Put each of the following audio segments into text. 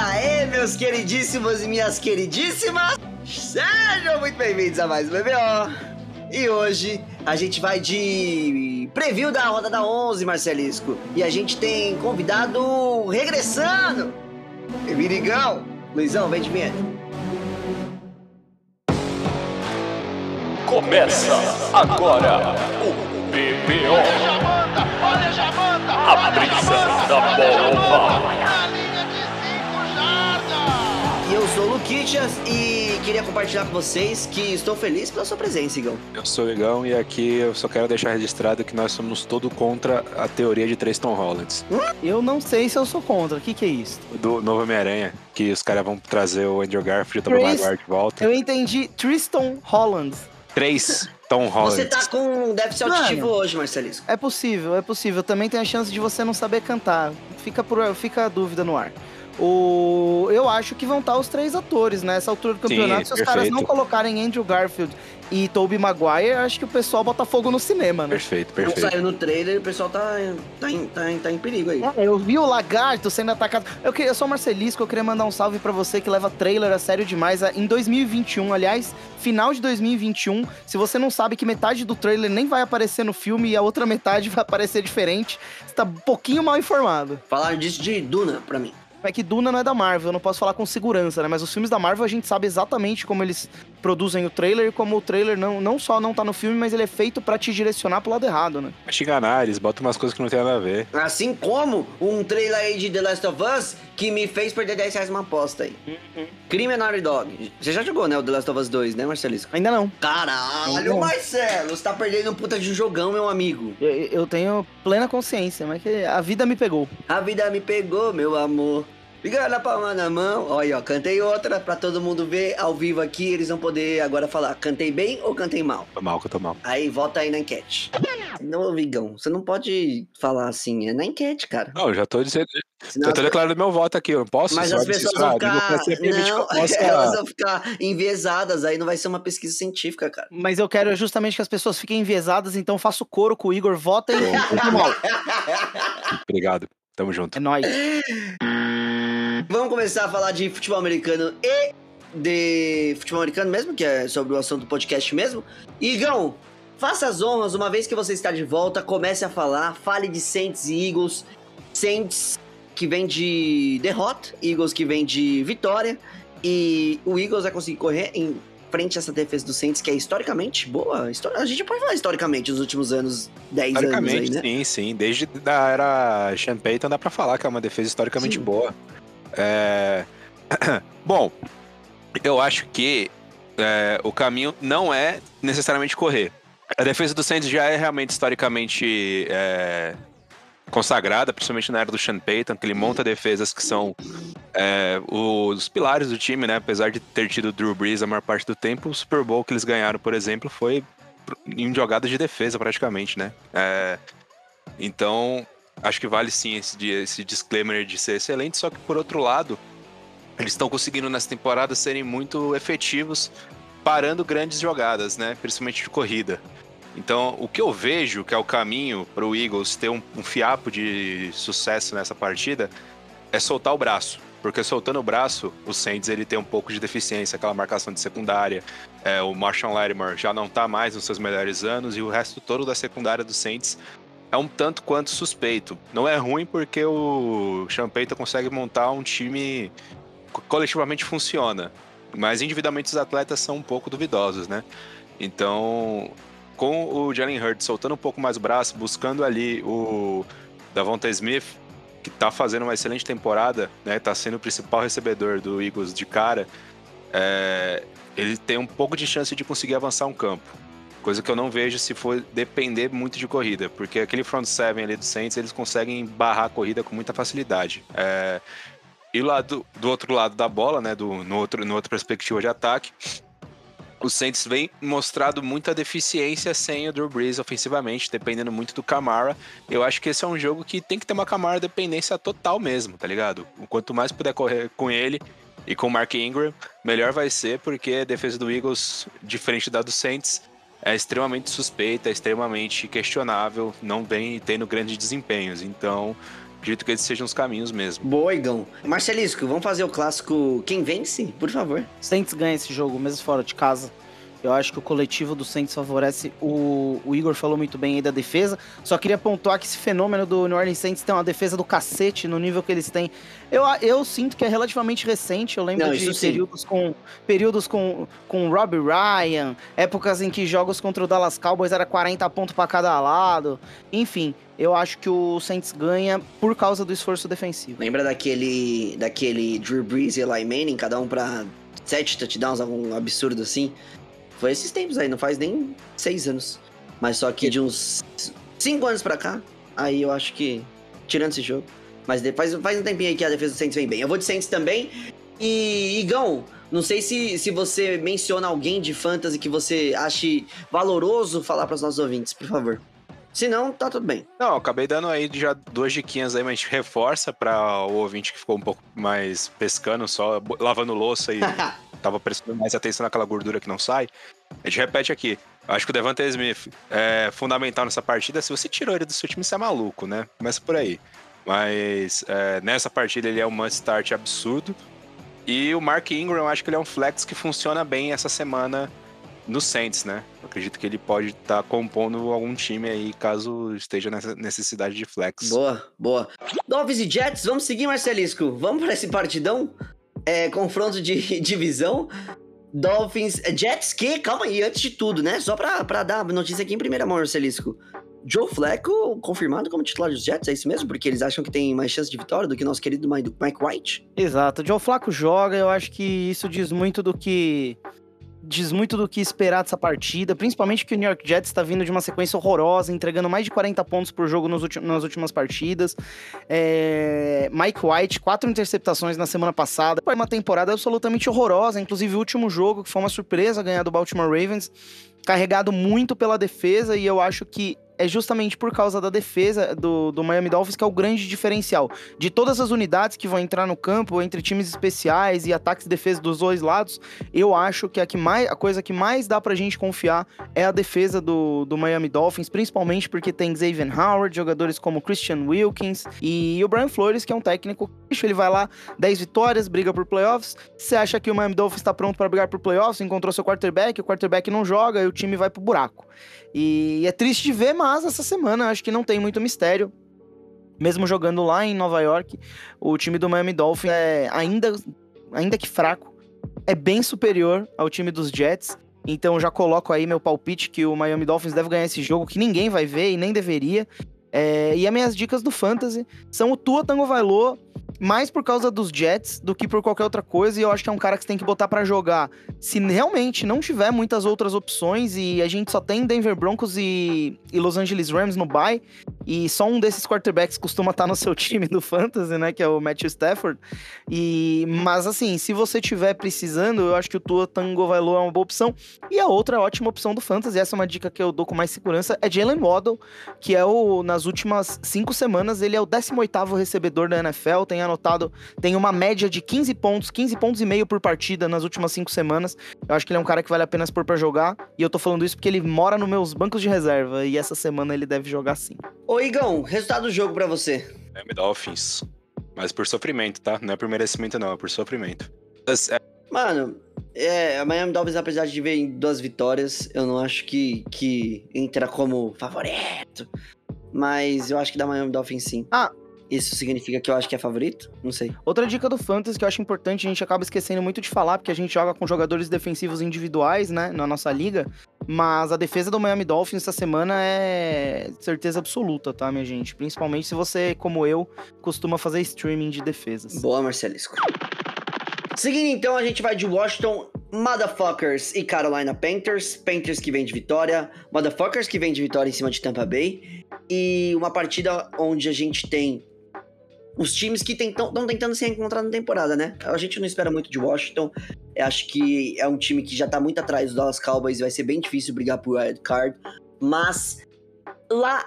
aê, meus queridíssimos e minhas queridíssimas! Sejam muito bem-vindos a mais um BBO. E hoje a gente vai de preview da roda da 11, Marcelisco. E a gente tem convidado regressando. Virigão. Luizão, vem de vinheta. Começa agora o BBO. Olha Jamanta, olha Jamanta, A brisa da bola sou o Luquitas e queria compartilhar com vocês que estou feliz pela sua presença, Igão. Eu sou o Igão e aqui eu só quero deixar registrado que nós somos todo contra a teoria de três Tom Hollands. Eu não sei se eu sou contra. O que, que é isso? Do novo Homem-Aranha, que os caras vão trazer o Andrew Garfield e o Tobey Maguire de volta. Eu entendi Tristan Holland. Três Tom Hollands. Você tá com déficit Mano. auditivo hoje, Marcelisco. É possível, é possível. Também tem a chance de você não saber cantar. Fica, por, fica a dúvida no ar. O, eu acho que vão estar os três atores nessa altura do Sim, campeonato. Se os caras perfeito. não colocarem Andrew Garfield e Tobey Maguire, acho que o pessoal bota fogo no cinema, né? Perfeito, Não perfeito. saiu no trailer e o pessoal tá, tá, em, tá, em, tá em perigo aí. É, eu vi o lagarto sendo atacado. Eu, que- eu sou o Marcelisco, eu queria mandar um salve pra você que leva trailer a sério demais. Em 2021, aliás, final de 2021, se você não sabe que metade do trailer nem vai aparecer no filme e a outra metade vai aparecer diferente, você tá um pouquinho mal informado. Falaram disso de Duna pra mim. É que Duna não é da Marvel, eu não posso falar com segurança, né? Mas os filmes da Marvel a gente sabe exatamente como eles produzem o trailer e como o trailer não, não só não tá no filme, mas ele é feito pra te direcionar pro lado errado, né? Pra te enganar, eles botam umas coisas que não tem nada a ver. Assim como um trailer aí de The Last of Us que me fez perder 10 reais numa aposta aí. Crime é Naughty Dog. Você já jogou, né? O The Last of Us 2, né, Marcelisco? Ainda não. Caralho, Não. Marcelo, você tá perdendo um puta de jogão, meu amigo. Eu, eu tenho plena consciência, mas que a vida me pegou. A vida me pegou, meu amor. Fica na palma na mão. Olha, ó, cantei outra pra todo mundo ver ao vivo aqui. Eles vão poder agora falar, cantei bem ou cantei mal? Tô mal que eu tô mal. Aí, vota aí na enquete. Não, Vigão, você não pode falar assim, é na enquete, cara. Não, eu já tô dizendo. Senão Eu tô declarando meu voto aqui, eu não posso? Mas as pessoas vão ficar. Não, eu possa- elas vão ficar enviesadas, aí não vai ser uma pesquisa científica, cara. Mas eu quero justamente que as pessoas fiquem enviesadas, então eu faço coro com o Igor. Votem mal. Obrigado, tamo junto. É nóis. Vamos começar a falar de futebol americano e de futebol americano mesmo, que é sobre o assunto do podcast mesmo. Igão, faça as honras, uma vez que você está de volta, comece a falar, fale de Saints e Eagles. Saints que vem de derrota, Eagles que vem de vitória. E o Eagles vai conseguir correr em frente a essa defesa do Saints, que é historicamente boa. A gente pode falar historicamente nos últimos anos, 10 anos aí, Historicamente, né? sim, sim. Desde da era Sean Payton dá pra falar que é uma defesa historicamente Sim. boa. É... Bom, eu acho que é, o caminho não é necessariamente correr. A defesa do Saints já é realmente historicamente é, consagrada, principalmente na era do Sean Payton, que ele monta defesas que são é, os pilares do time, né? Apesar de ter tido Drew Brees a maior parte do tempo, o Super Bowl que eles ganharam, por exemplo, foi em jogadas de defesa praticamente, né? É, então, acho que vale sim esse, esse disclaimer de ser excelente, só que por outro lado, eles estão conseguindo nessa temporada serem muito efetivos parando grandes jogadas, né? Principalmente de corrida. Então, o que eu vejo que é o caminho para o Eagles ter um, um fiapo de sucesso nessa partida é soltar o braço. Porque soltando o braço, o Saints ele tem um pouco de deficiência, aquela marcação de secundária. É, o Marshall Lattimore já não tá mais nos seus melhores anos e o resto todo da secundária do Saints é um tanto quanto suspeito. Não é ruim porque o Champeita consegue montar um time co- coletivamente funciona, mas individualmente os atletas são um pouco duvidosos, né? Então, com o Jalen Hurts soltando um pouco mais o braço, buscando ali o Davonta Smith, que tá fazendo uma excelente temporada, né? Tá sendo o principal recebedor do Eagles de cara, é, ele tem um pouco de chance de conseguir avançar um campo. Coisa que eu não vejo se for depender muito de corrida, porque aquele front seven ali do Saints, eles conseguem barrar a corrida com muita facilidade. É, e lá do, do outro lado da bola, né, do, no, outro, no outra perspectiva de ataque, o Saints vem mostrado muita deficiência sem o Drew Brees ofensivamente, dependendo muito do Camara. Eu acho que esse é um jogo que tem que ter uma Camara dependência total mesmo, tá ligado? Quanto mais puder correr com ele e com o Mark Ingram, melhor vai ser, porque a defesa do Eagles, diferente da do Saints, é extremamente suspeita, é extremamente questionável, não vem tendo grandes desempenhos. Então, acredito que esses sejam os caminhos mesmo. Boa, Igão. Marcelisco, vamos fazer o clássico Quem Vence? Por favor. Saints ganha esse jogo, mesmo fora de casa. Eu acho que o coletivo do Saints favorece. O, o Igor falou muito bem aí da defesa. Só queria pontuar que esse fenômeno do New Orleans Saints tem uma defesa do cacete no nível que eles têm. Eu, eu sinto que é relativamente recente. Eu lembro Não, de sim. períodos com períodos com, com Robbie Ryan, épocas em que jogos contra o Dallas Cowboys era 40 pontos para cada lado. Enfim, eu acho que o Saints ganha por causa do esforço defensivo. Lembra daquele, daquele Drew Brees e Eli Manning, cada um pra sete touchdowns, algum absurdo assim? Foi esses tempos aí, não faz nem seis anos. Mas só que de uns cinco anos pra cá, aí eu acho que, tirando esse jogo. Mas depois, faz um tempinho aí que a defesa do Saints vem bem. Eu vou de Saints também. E, Igão, não sei se, se você menciona alguém de fantasy que você ache valoroso falar para os nossos ouvintes, por favor. Se não, tá tudo bem. Não, acabei dando aí já duas diquinhas aí, mas a gente reforça para o ouvinte que ficou um pouco mais pescando, só lavando louça e tava prestando mais atenção naquela gordura que não sai. A gente repete aqui. Eu acho que o Devante Smith é fundamental nessa partida. Se você tirou ele do seu time, você é maluco, né? Começa por aí. Mas é, nessa partida ele é um must start absurdo. E o Mark Ingram, eu acho que ele é um flex que funciona bem essa semana no Saints, né? Eu acredito que ele pode estar compondo algum time aí, caso esteja nessa necessidade de flex. Boa, boa. Dolphins e Jets, vamos seguir, Marcelisco? Vamos para esse partidão? É, confronto de divisão. Dolphins, é, Jets que, calma aí, antes de tudo, né? Só pra, pra dar notícia aqui em primeira mão, Marcelisco. Joe Flacco confirmado como titular dos Jets, é isso mesmo? Porque eles acham que tem mais chance de vitória do que nosso querido Mike White? Exato. Joe Flaco joga, eu acho que isso diz muito do que diz muito do que esperar dessa partida, principalmente que o New York Jets está vindo de uma sequência horrorosa, entregando mais de 40 pontos por jogo nas últimas partidas. É, Mike White, quatro interceptações na semana passada. Foi uma temporada absolutamente horrorosa, inclusive o último jogo, que foi uma surpresa ganhar do Baltimore Ravens, carregado muito pela defesa, e eu acho que é justamente por causa da defesa do, do Miami Dolphins que é o grande diferencial. De todas as unidades que vão entrar no campo, entre times especiais e ataques e defesa dos dois lados, eu acho que a, que mais, a coisa que mais dá pra gente confiar é a defesa do, do Miami Dolphins, principalmente porque tem Xavier Howard, jogadores como Christian Wilkins e o Brian Flores, que é um técnico. Ele vai lá, 10 vitórias, briga por playoffs. Você acha que o Miami Dolphins está pronto para brigar por playoffs? Encontrou seu quarterback, o quarterback não joga e o time vai pro buraco. E é triste de ver, mas essa semana acho que não tem muito mistério. Mesmo jogando lá em Nova York, o time do Miami Dolphins é ainda, ainda que fraco, é bem superior ao time dos Jets. Então já coloco aí meu palpite que o Miami Dolphins deve ganhar esse jogo, que ninguém vai ver e nem deveria. É, e as minhas dicas do Fantasy são o Tua Tango Vailô, mais por causa dos Jets do que por qualquer outra coisa. E eu acho que é um cara que você tem que botar pra jogar se realmente não tiver muitas outras opções e a gente só tem Denver Broncos e, e Los Angeles Rams no bye. E só um desses quarterbacks costuma estar no seu time do Fantasy, né? Que é o Matthew Stafford. E, mas assim, se você tiver precisando, eu acho que o Tua Tango Vailô é uma boa opção. E a outra ótima opção do Fantasy, essa é uma dica que eu dou com mais segurança, é Jalen Waddle, que é o, nas últimas cinco semanas, ele é o 18º recebedor da NFL, tem anotado, tem uma média de 15 pontos, 15 pontos e meio por partida nas últimas cinco semanas. Eu acho que ele é um cara que vale a pena expor pra jogar, e eu tô falando isso porque ele mora nos meus bancos de reserva, e essa semana ele deve jogar sim. Ô, Igão, resultado do jogo pra você. Miami Dolphins. Mas por sofrimento, tá? Não é por merecimento, não, é por sofrimento. Mas, é, Mano, é, a Miami Dolphins, apesar de ver em duas vitórias, eu não acho que, que entra como favorito. Mas eu acho que dá Miami Dolphins sim. Ah. Isso significa que eu acho que é favorito? Não sei. Outra dica do Fantasy que eu acho importante, a gente acaba esquecendo muito de falar, porque a gente joga com jogadores defensivos individuais, né, na nossa liga, mas a defesa do Miami Dolphins essa semana é certeza absoluta, tá, minha gente? Principalmente se você, como eu, costuma fazer streaming de defesas. Boa, Marcelisco. Seguindo então, a gente vai de Washington Motherfuckers e Carolina Panthers. Panthers que vem de vitória, Motherfuckers que vem de vitória em cima de Tampa Bay. E uma partida onde a gente tem os times que estão tentando se reencontrar na temporada, né? A gente não espera muito de Washington. Acho que é um time que já tá muito atrás dos Dallas Cowboys e vai ser bem difícil brigar por wild card. Mas lá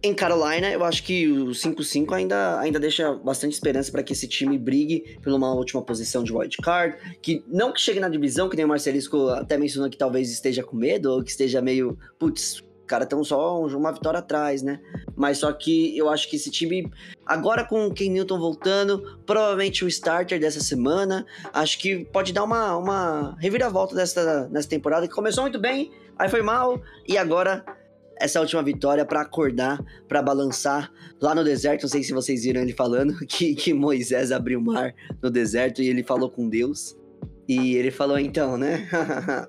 em Carolina, eu acho que o 5-5 ainda, ainda deixa bastante esperança para que esse time brigue por uma última posição de wild card. Que não que chegue na divisão, que nem o Marcelisco até mencionou que talvez esteja com medo, ou que esteja meio. Putz, os caras estão só uma vitória atrás, né? Mas só que eu acho que esse time, agora com o Ken Newton voltando, provavelmente o starter dessa semana, acho que pode dar uma, uma reviravolta dessa, nessa temporada, que começou muito bem, aí foi mal, e agora essa última vitória para acordar, para balançar lá no deserto. Não sei se vocês viram ele falando que, que Moisés abriu o mar no deserto e ele falou com Deus. E ele falou então, né?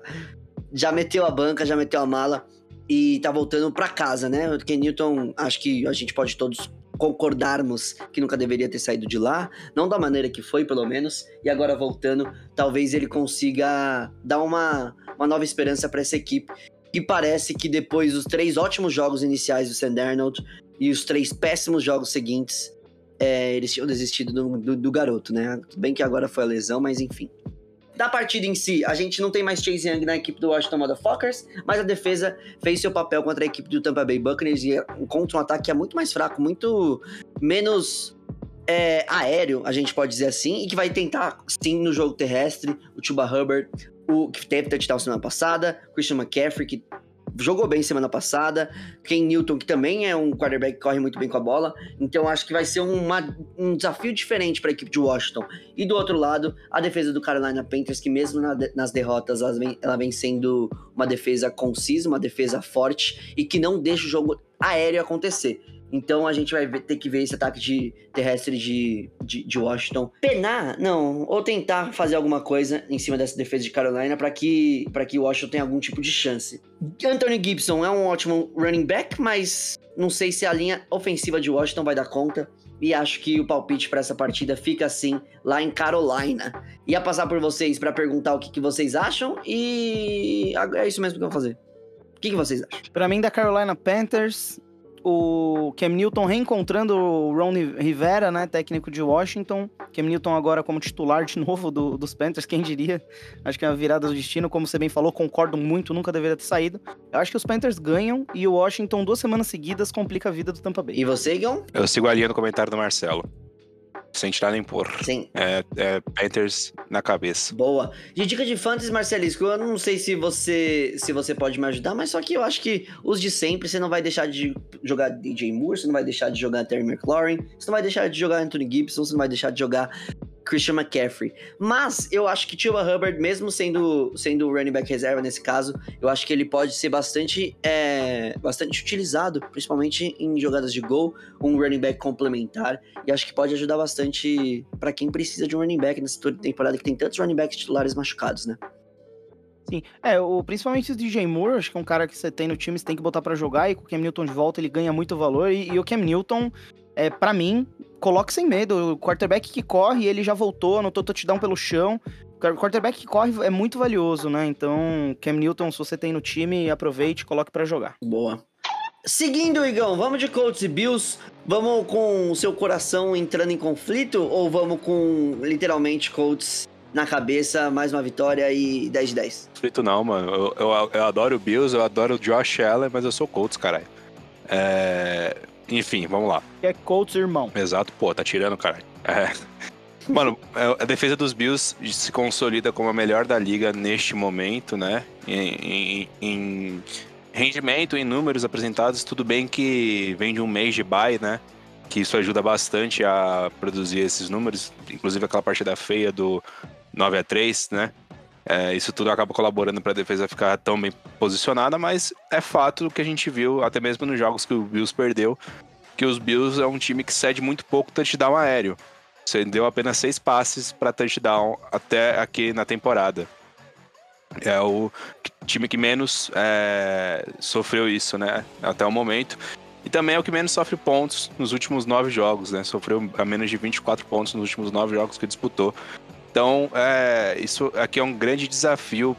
já meteu a banca, já meteu a mala e tá voltando para casa, né? O Ken Newton, acho que a gente pode todos concordarmos que nunca deveria ter saído de lá, não da maneira que foi, pelo menos, e agora voltando, talvez ele consiga dar uma, uma nova esperança para essa equipe. E parece que depois dos três ótimos jogos iniciais do Sand Arnold e os três péssimos jogos seguintes, é, eles tinham desistido do, do, do garoto, né? Tudo bem que agora foi a lesão, mas enfim. Da partida em si, a gente não tem mais Chase Young na equipe do Washington Motherfuckers, mas a defesa fez seu papel contra a equipe do Tampa Bay Buccaneers e contra um ataque que é muito mais fraco, muito menos é, aéreo, a gente pode dizer assim, e que vai tentar, sim, no jogo terrestre, o Chuba Hubbard, o que teve touchdown semana passada, Christian McCaffrey, que jogou bem semana passada, Ken Newton, que também é um quarterback que corre muito bem com a bola, então acho que vai ser uma, um desafio diferente para a equipe de Washington. E do outro lado, a defesa do Carolina Panthers, que mesmo na, nas derrotas ela vem, ela vem sendo uma defesa concisa, uma defesa forte e que não deixa o jogo aéreo acontecer. Então a gente vai ver, ter que ver esse ataque de terrestre de, de, de, Washington penar, não, ou tentar fazer alguma coisa em cima dessa defesa de Carolina para que para que Washington tenha algum tipo de chance. Anthony Gibson é um ótimo running back, mas não sei se a linha ofensiva de Washington vai dar conta. E acho que o palpite para essa partida fica assim lá em Carolina. Ia passar por vocês para perguntar o que, que vocês acham e é isso mesmo que eu vou fazer. O que, que vocês acham? Para mim, da Carolina Panthers, o Cam Newton reencontrando o Ron Rivera, né, técnico de Washington. Cam Newton agora como titular de novo do, dos Panthers, quem diria? Acho que é uma virada do destino, como você bem falou, concordo muito, nunca deveria ter saído. Eu acho que os Panthers ganham e o Washington duas semanas seguidas complica a vida do Tampa Bay. E você, Igor? Eu sigo a linha no comentário do Marcelo sem tirar nem pôr. Sim. É, é Panthers na cabeça. Boa. De dica de fantasy, Marcelisco, eu não sei se você se você pode me ajudar, mas só que eu acho que os de sempre, você não vai deixar de jogar DJ Moore, você não vai deixar de jogar Terry McLaurin, você não vai deixar de jogar Anthony Gibson, você não vai deixar de jogar Christian McCaffrey. Mas eu acho que Chuba Hubbard, mesmo sendo, sendo running back reserva nesse caso, eu acho que ele pode ser bastante, é, bastante utilizado, principalmente em jogadas de gol, um running back complementar. E acho que pode ajudar bastante para quem precisa de um running back nessa temporada que tem tantos running backs titulares machucados, né? Sim, é, o, principalmente o DJ Moore, acho que é um cara que você tem no time, você tem que botar para jogar, e com o Cam Newton de volta ele ganha muito valor, e, e o Cam Newton, é, para mim, coloque sem medo. O quarterback que corre, ele já voltou, anotou touchdown pelo chão. O quarterback que corre é muito valioso, né? Então, Cam Newton, se você tem no time, aproveite e coloque para jogar. Boa. Seguindo, Igão, vamos de Colts e Bills? Vamos com o seu coração entrando em conflito ou vamos com literalmente Colts na cabeça, mais uma vitória e 10 de 10? Conflito não, mano. Eu, eu, eu adoro o Bills, eu adoro o Josh Allen, mas eu sou Colts, caralho. É... Enfim, vamos lá. É Colts irmão. Exato, pô, tá tirando, cara. É. Mano, é, a defesa dos Bills se consolida como a melhor da liga neste momento, né? Em, em, em, rendimento, em números apresentados, tudo bem que vem de um mês de bye, né? Que isso ajuda bastante a produzir esses números, inclusive aquela partida feia do 9 a 3 né? É, isso tudo acaba colaborando para a defesa ficar tão bem posicionada, mas é fato que a gente viu, até mesmo nos jogos que o Bills perdeu, que os Bills é um time que cede muito pouco touchdown aéreo. Você deu apenas seis passes para touchdown até aqui na temporada. É o time que menos é, sofreu isso, né? Até o momento. E também é o que menos sofre pontos nos últimos nove jogos, né? Sofreu a menos de 24 pontos nos últimos nove jogos que disputou. Então, é, isso aqui é um grande desafio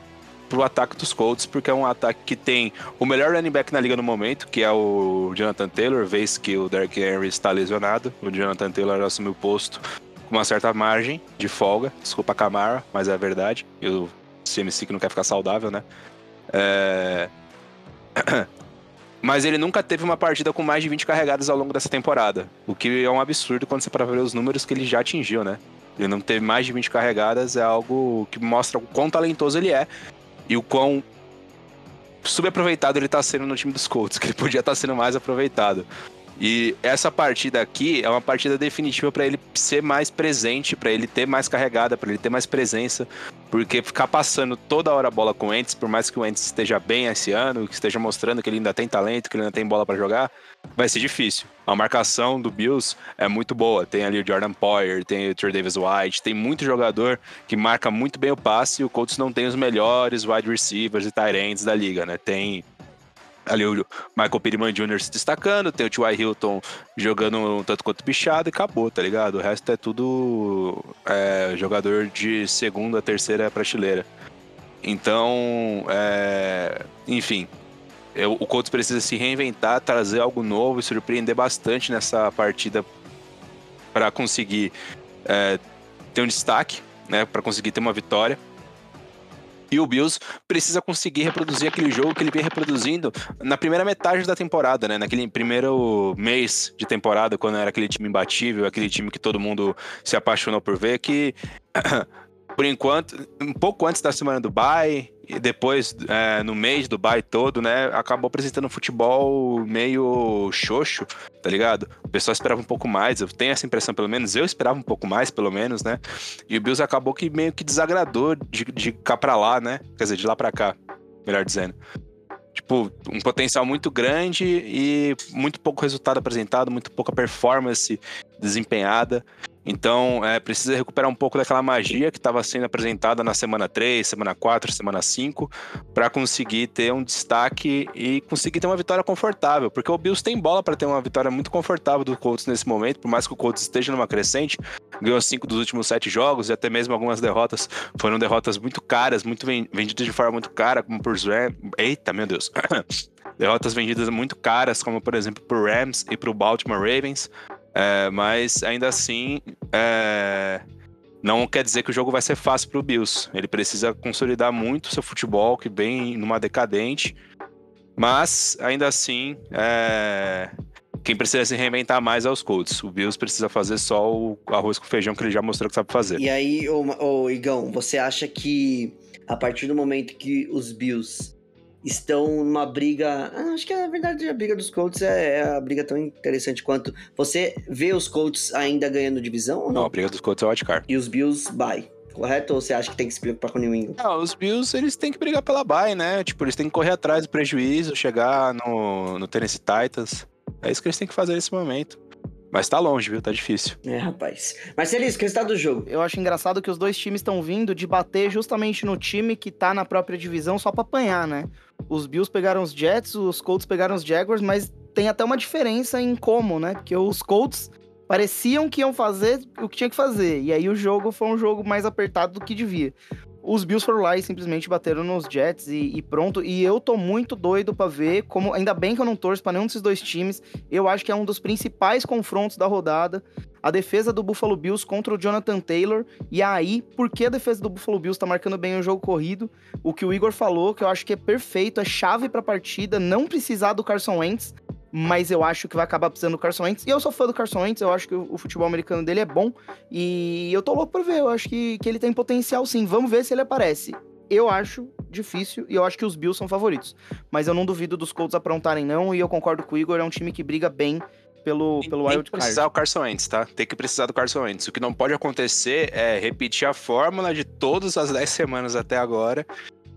pro ataque dos Colts, porque é um ataque que tem o melhor running back na liga no momento, que é o Jonathan Taylor, vez que o Derrick Henry está lesionado. O Jonathan Taylor assumiu o posto com uma certa margem de folga. Desculpa a Camara, mas é a verdade. E o CMC que não quer ficar saudável, né? É... Mas ele nunca teve uma partida com mais de 20 carregadas ao longo dessa temporada. O que é um absurdo quando você para ver os números que ele já atingiu, né? Ele não ter mais de 20 carregadas é algo que mostra o quão talentoso ele é e o quão subaproveitado ele tá sendo no time dos Colts, que ele podia estar tá sendo mais aproveitado. E essa partida aqui é uma partida definitiva para ele ser mais presente, para ele ter mais carregada, para ele ter mais presença, porque ficar passando toda hora a bola com o Entes, por mais que o Entes esteja bem esse ano, que esteja mostrando que ele ainda tem talento, que ele ainda tem bola para jogar, vai ser difícil. A marcação do Bills é muito boa. Tem ali o Jordan Poyer, tem o Trey Davis White, tem muito jogador que marca muito bem o passe e o Colts não tem os melhores wide receivers e tight ends da liga, né? Tem ali o Michael Pittman Jr. se destacando, tem o T.Y. Hilton jogando um tanto quanto bichado e acabou, tá ligado? O resto é tudo é, jogador de segunda, terceira prateleira. Então, é, enfim, eu, o Colts precisa se reinventar, trazer algo novo e surpreender bastante nessa partida para conseguir é, ter um destaque, né, para conseguir ter uma vitória. E o Bills precisa conseguir reproduzir aquele jogo que ele vem reproduzindo na primeira metade da temporada, né? Naquele primeiro mês de temporada, quando era aquele time imbatível, aquele time que todo mundo se apaixonou por ver, que por enquanto, um pouco antes da semana do bye, e depois, é, no mês do bye todo, né, acabou apresentando um futebol meio xoxo, tá ligado? O pessoal esperava um pouco mais, eu tenho essa impressão, pelo menos, eu esperava um pouco mais, pelo menos, né? E o Bills acabou que meio que desagradou de, de cá pra lá, né? Quer dizer, de lá pra cá, melhor dizendo. Tipo, um potencial muito grande e muito pouco resultado apresentado, muito pouca performance desempenhada. Então, é, precisa recuperar um pouco daquela magia que estava sendo apresentada na semana 3, semana 4, semana 5, para conseguir ter um destaque e conseguir ter uma vitória confortável. Porque o Bills tem bola para ter uma vitória muito confortável do Colts nesse momento, por mais que o Colts esteja numa crescente, ganhou cinco dos últimos sete jogos e até mesmo algumas derrotas foram derrotas muito caras, muito vendidas de forma muito cara, como por Rams. Eita, meu Deus! derrotas vendidas muito caras, como por exemplo por Rams e para o Baltimore Ravens. É, mas ainda assim, é, não quer dizer que o jogo vai ser fácil para o Bills. Ele precisa consolidar muito seu futebol, que vem numa decadente. Mas ainda assim, é, quem precisa se reinventar mais é os Colts. O Bills precisa fazer só o arroz com feijão que ele já mostrou que sabe fazer. E aí, ô, ô Igão, você acha que a partir do momento que os Bills estão numa briga. Ah, acho que na verdade a briga dos Colts é, é, a briga tão interessante quanto. Você vê os Colts ainda ganhando divisão ou não? Não, a briga dos Colts é o wildcard. E os Bills, bye. Correto? Ou você acha que tem que se preocupar com o New England? Não, os Bills, eles têm que brigar pela bye, né? Tipo, eles têm que correr atrás do prejuízo, chegar no, no Tennessee Titans. É isso que eles têm que fazer nesse momento. Mas tá longe, viu? Tá difícil. É, rapaz. Marcelisco, resultado do jogo. Eu acho engraçado que os dois times estão vindo de bater justamente no time que tá na própria divisão só pra apanhar, né? Os Bills pegaram os Jets, os Colts pegaram os Jaguars, mas tem até uma diferença em como, né? Porque os Colts pareciam que iam fazer o que tinha que fazer. E aí o jogo foi um jogo mais apertado do que devia. Os Bills foram lá e simplesmente bateram nos Jets e, e pronto. E eu tô muito doido para ver como. Ainda bem que eu não torço pra nenhum desses dois times. Eu acho que é um dos principais confrontos da rodada. A defesa do Buffalo Bills contra o Jonathan Taylor. E aí, por que a defesa do Buffalo Bills tá marcando bem o jogo corrido? O que o Igor falou, que eu acho que é perfeito, é chave pra partida, não precisar do Carson Wentz mas eu acho que vai acabar precisando do Carson Wentz. E eu sou fã do Carson Wentz, eu acho que o, futebol americano dele é bom. E eu tô louco pra ver, eu acho que, que ele tem potencial sim. Vamos ver se ele aparece. Eu acho difícil e eu acho que os Bills são favoritos. Mas eu não duvido dos Colts aprontarem, não. E eu concordo com o Igor, é um time que briga bem pelo, pelo Tem Wild que precisar o Carson Wentz, tá? Tem que precisar do Carson Wentz. O que não pode acontecer é repetir a fórmula de todas as 10 semanas até agora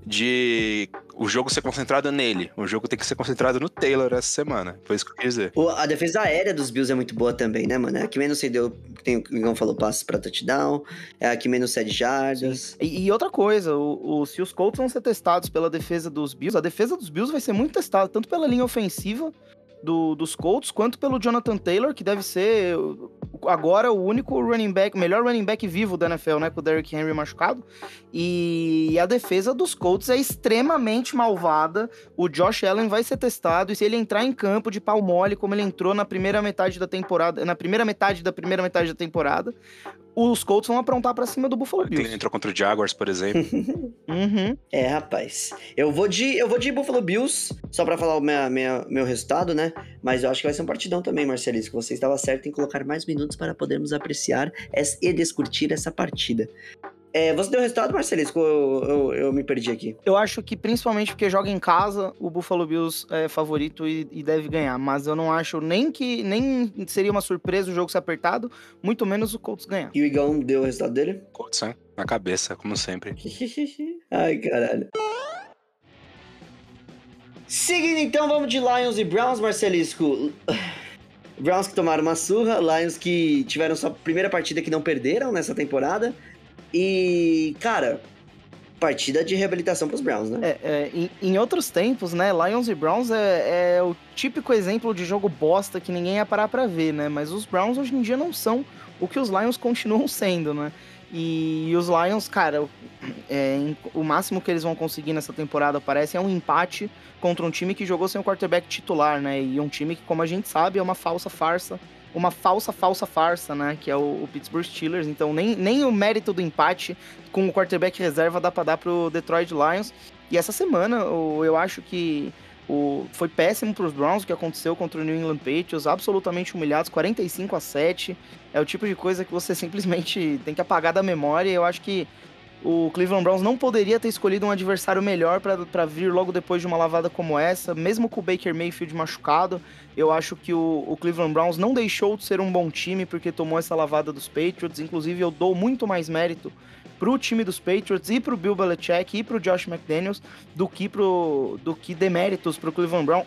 de o jogo ser concentrado nele. O jogo tem que ser concentrado no Taylor essa semana. Foi isso que eu quis dizer. O, a defesa aérea dos Bills é muito boa também, né, mano? É a que menos cedeu, tem o Igão falou, passes pra touchdown. É a que menos cede jardas. E, e, outra coisa, o, o, se os Colts vão ser testados pela defesa dos Bills, a defesa dos Bills vai ser muito testada, tanto pela linha ofensiva do, dos Colts, quanto pelo Jonathan Taylor, que deve ser agora o único running back, melhor running back vivo da NFL, né? Com o Derrick Henry machucado. E a defesa dos Colts é extremamente malvada. O Josh Allen vai ser testado. E se ele entrar em campo de pau mole, como ele entrou na primeira metade da temporada, na primeira metade da primeira metade da temporada, os Colts vão aprontar para cima do Buffalo Bills. Ele entrou contra o Jaguars, por exemplo. uhum. É, rapaz. Eu vou de eu vou de Buffalo Bills, só para falar o minha, minha, meu resultado, né? Mas eu acho que vai ser um partidão também, Marcelisco. Você estava certo em colocar mais minutos para podermos apreciar e descurtir essa partida. É, você deu o resultado, Marcelisco? Eu, eu, eu me perdi aqui. Eu acho que principalmente porque joga em casa, o Buffalo Bills é favorito e, e deve ganhar. Mas eu não acho nem que nem seria uma surpresa o jogo ser apertado, muito menos o Colts ganhar. E o Igão deu o resultado dele? Colts, né? Na cabeça, como sempre. Ai, caralho. Seguindo então, vamos de Lions e Browns, Marcelisco. Browns que tomaram uma surra, Lions que tiveram sua primeira partida que não perderam nessa temporada. E, cara, partida de reabilitação pros Browns, né? É, é, em, em outros tempos, né, Lions e Browns é, é o típico exemplo de jogo bosta que ninguém ia parar pra ver, né? Mas os Browns hoje em dia não são o que os Lions continuam sendo, né? E os Lions, cara, é, em- o máximo que eles vão conseguir nessa temporada parece é um empate contra um time que jogou sem o quarterback titular, né? E um time que, como a gente sabe, é uma falsa farsa. Uma falsa, falsa farsa, né? Que é o, o Pittsburgh Steelers. Então, nem, nem o mérito do empate com o quarterback reserva dá pra dar pro Detroit Lions. E essa semana, o- eu acho que o, foi péssimo pros Browns o que aconteceu contra o New England Patriots. Absolutamente humilhados, 45 a 7 é o tipo de coisa que você simplesmente tem que apagar da memória. Eu acho que o Cleveland Browns não poderia ter escolhido um adversário melhor para vir logo depois de uma lavada como essa, mesmo com o Baker Mayfield machucado. Eu acho que o, o Cleveland Browns não deixou de ser um bom time porque tomou essa lavada dos Patriots. Inclusive, eu dou muito mais mérito pro time dos Patriots e pro Bill Belichick e pro Josh McDaniels do que pro do que deméritos pro Cleveland Brown,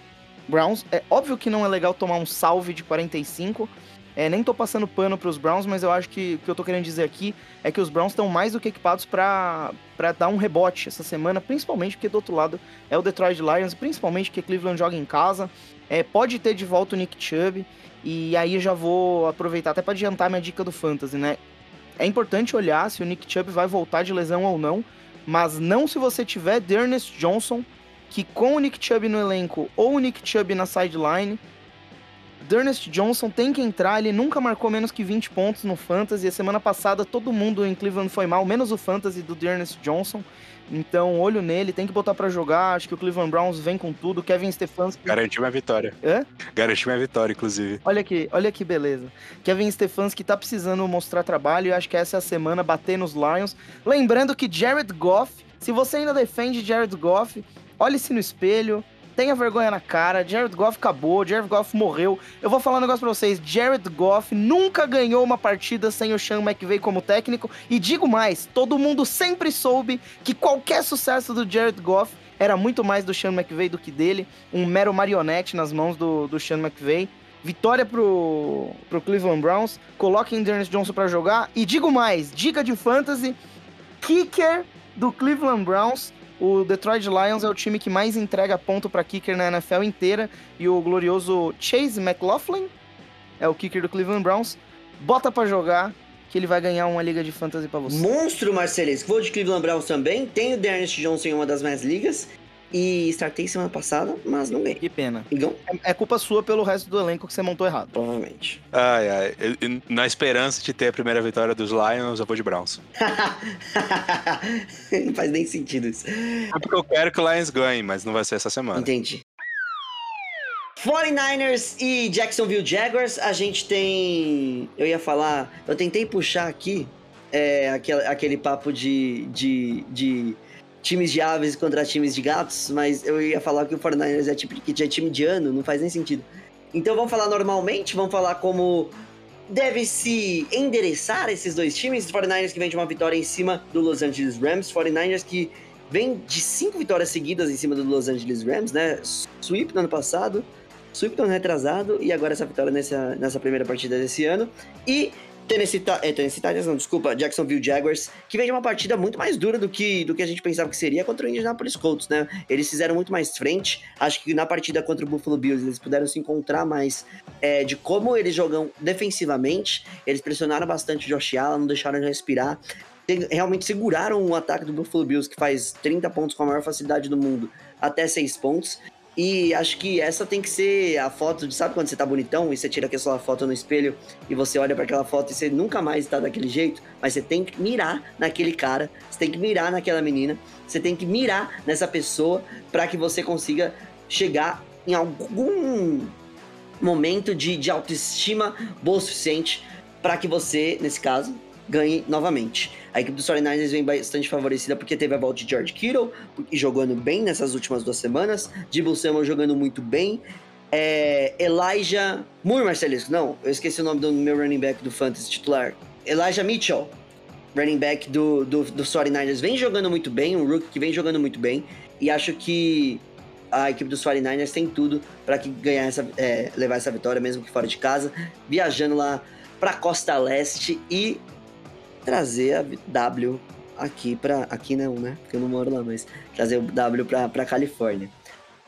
Browns. É óbvio que não é legal tomar um salve de 45, é, nem tô passando pano pros Browns, mas eu acho que o que eu tô querendo dizer aqui é que os Browns estão mais do que equipados para dar um rebote essa semana, principalmente porque do outro lado é o Detroit Lions, principalmente porque Cleveland joga em casa. É, pode ter de volta o Nick Chubb, e aí já vou aproveitar até para adiantar minha dica do Fantasy, né? É importante olhar se o Nick Chubb vai voltar de lesão ou não, mas não se você tiver Dearness Johnson, que com o Nick Chubb no elenco ou o Nick Chubb na sideline, Dearness Johnson tem que entrar, ele nunca marcou menos que 20 pontos no Fantasy. A semana passada todo mundo em Cleveland foi mal, menos o Fantasy do Dearness Johnson. Então, olho nele, tem que botar pra jogar. Acho que o Cleveland Browns vem com tudo. Kevin Stefanski. Garantiu minha vitória. Hã? Garantiu minha vitória, inclusive. Olha aqui, olha que beleza. Kevin Stefanski tá precisando mostrar trabalho e acho que essa é a semana bater nos Lions. Lembrando que Jared Goff, se você ainda defende Jared Goff, olhe-se no espelho, tenha vergonha na cara. Jared Goff acabou, Jared Goff morreu. Eu vou falar um negócio pra vocês: Jared Goff nunca ganhou uma partida sem o Sean McVay como técnico. E digo mais: todo mundo sempre soube que qualquer sucesso do Jared Goff era muito mais do Sean McVay do que dele, um mero marionete nas mãos do, do Sean McVay. Vitória pro, pro Cleveland Browns. Coloquem Dearness Johnson pra jogar. E digo mais: dica de fantasy: kicker do Cleveland Browns. O Detroit Lions é o time que mais entrega ponto pra kicker na NFL inteira. E o glorioso Chase McLaughlin é o kicker do Cleveland Browns. Bota pra jogar, que ele vai ganhar uma liga de fantasy pra você. Monstro, Marcelisco. Vou de Cleveland Browns também. Tenho o Dearness Johnson em uma das minhas ligas. E startei semana passada, mas não ganhei. Que pena. Igão? É, é culpa sua pelo resto do elenco que você montou errado. Provavelmente. Ai, ai. Eu- eu- Na esperança de ter a primeira vitória dos Lions, eu vou de Browns. não faz nem sentido isso. É porque eu quero que o Lions ganhe, mas não vai ser essa semana. Entendi. 49ers e Jacksonville Jaguars, a gente tem. Eu ia falar. Eu tentei puxar aqui é, aquele, aquele papo de, de, de times de aves contra times de gatos, mas eu ia falar que o 49ers é tipo que é time de ano, não faz nem sentido. Então vamos falar normalmente, vamos falar como deve se endereçar esses dois times. 49ers que vem de uma vitória em cima do Los Angeles Rams, 49ers que vem de cinco vitórias seguidas em cima do Los Angeles Rams, né? Sweep no ano passado, sweep no ano retrasado e agora essa vitória nessa, nessa primeira partida desse ano. E Tennessee, é, Tennessee Titans, não, desculpa, Jacksonville Jaguars, que vem de uma partida muito mais dura do que, do que a gente pensava que seria contra o Indianapolis Colts, né? Eles fizeram muito mais frente. Acho que na partida contra o Buffalo Bills eles puderam se encontrar mais é, de como eles jogam defensivamente. Eles pressionaram bastante o Josh Allen, não deixaram ele respirar. Realmente seguraram o ataque do Buffalo Bills, que faz 30 pontos com a maior facilidade do mundo, até 6 pontos. E acho que essa tem que ser a foto de, sabe quando você tá bonitão e você tira aquela foto no espelho e você olha para aquela foto e você nunca mais tá daquele jeito, mas você tem que mirar naquele cara, você tem que mirar naquela menina, você tem que mirar nessa pessoa para que você consiga chegar em algum momento de, de autoestima boa o suficiente para que você, nesse caso, ganhe novamente. A equipe dos 49ers vem bastante favorecida porque teve a volta de George Kittle jogando bem nessas últimas duas semanas. Debo Samuel jogando muito bem. É, Elijah Moore, Marcelisco. Não, eu esqueci o nome do meu running back do Fantasy titular. Elijah Mitchell, running back do, do, do 49ers, vem jogando muito bem, um rookie que vem jogando muito bem. E acho que a equipe dos 49ers tem tudo para ganhar essa, é, levar essa vitória, mesmo que fora de casa, viajando lá para Costa Leste e trazer a W aqui para aqui não, né? Porque eu não moro lá, mas trazer o W para para Califórnia.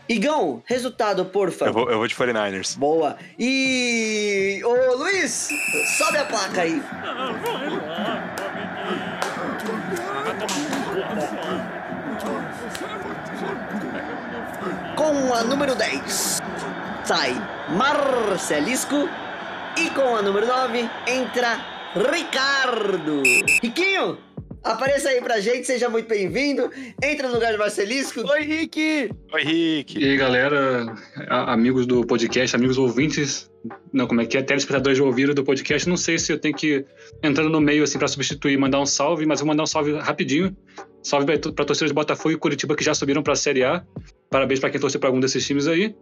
Igão, resultado, porfa. Eu vou, eu vou de 49ers. Boa. E. Ô Luiz, sobe a placa aí. Com a número 10, sai Marcelisco. E com a número 9, entra Ricardo. Riquinho, apareça aí pra gente, seja muito bem-vindo. Entra no lugar de Marcelisco. Oi, Rick! Oi, Rick. E aí, galera, amigos do podcast, amigos ouvintes, não, como é que é? Telespectadores de ouvido do podcast, não sei se eu tenho que entrar no meio, assim, pra substituir, mandar um salve, mas vou mandar um salve rapidinho. Salve pra, pra torcedores de Botafogo e Curitiba que já subiram pra Série A. Parabéns pra quem torceu pra algum desses times aí.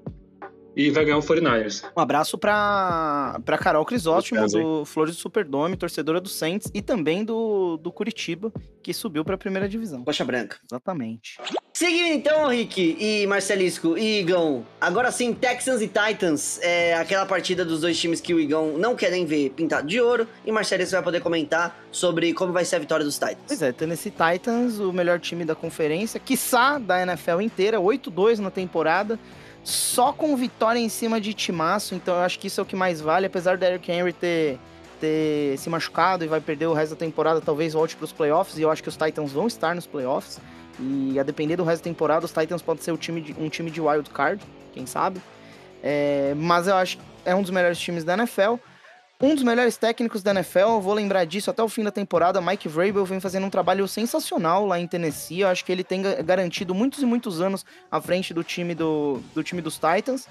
E vai ganhar o 49ers. Um abraço pra, pra Carol Crisóstomo, Obrigado, do Flores do Superdome, torcedora do Saints, e também do, do Curitiba, que subiu pra primeira divisão. Coxa Branca. Exatamente. Seguindo então, Rick e Marcelisco e Igão. Agora sim, Texans e Titans. É aquela partida dos dois times que o Igão não quer nem ver pintado de ouro. E Marcelisco vai poder comentar sobre como vai ser a vitória dos Titans. Pois é, Tennessee Titans, o melhor time da conferência, quiçá da NFL inteira, 8-2 na temporada, só com vitória em cima de timaço, então eu acho que isso é o que mais vale, apesar do Eric Henry ter, ter se machucado e vai perder o resto da temporada, talvez volte para os playoffs, e eu acho que os Titans vão estar nos playoffs, e a depender do resto da temporada, os Titans podem ser o time de- um time de wild card, quem sabe, É, mas eu acho que é um dos melhores times da NFL, um dos melhores técnicos da NFL, vou lembrar disso até o fim da temporada. Mike Vrabel vem fazendo um trabalho sensacional lá em Tennessee. Eu acho que ele tem ga- garantido muitos e muitos anos à frente do time, do, do time dos Titans.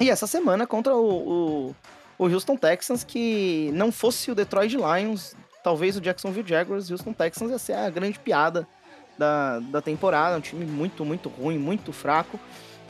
E essa semana contra o, o, o Houston Texans, que não fosse o Detroit Lions, talvez o Jacksonville Jaguars, Houston Texans ia ser a grande piada da, da temporada. Um time muito, muito ruim, muito fraco.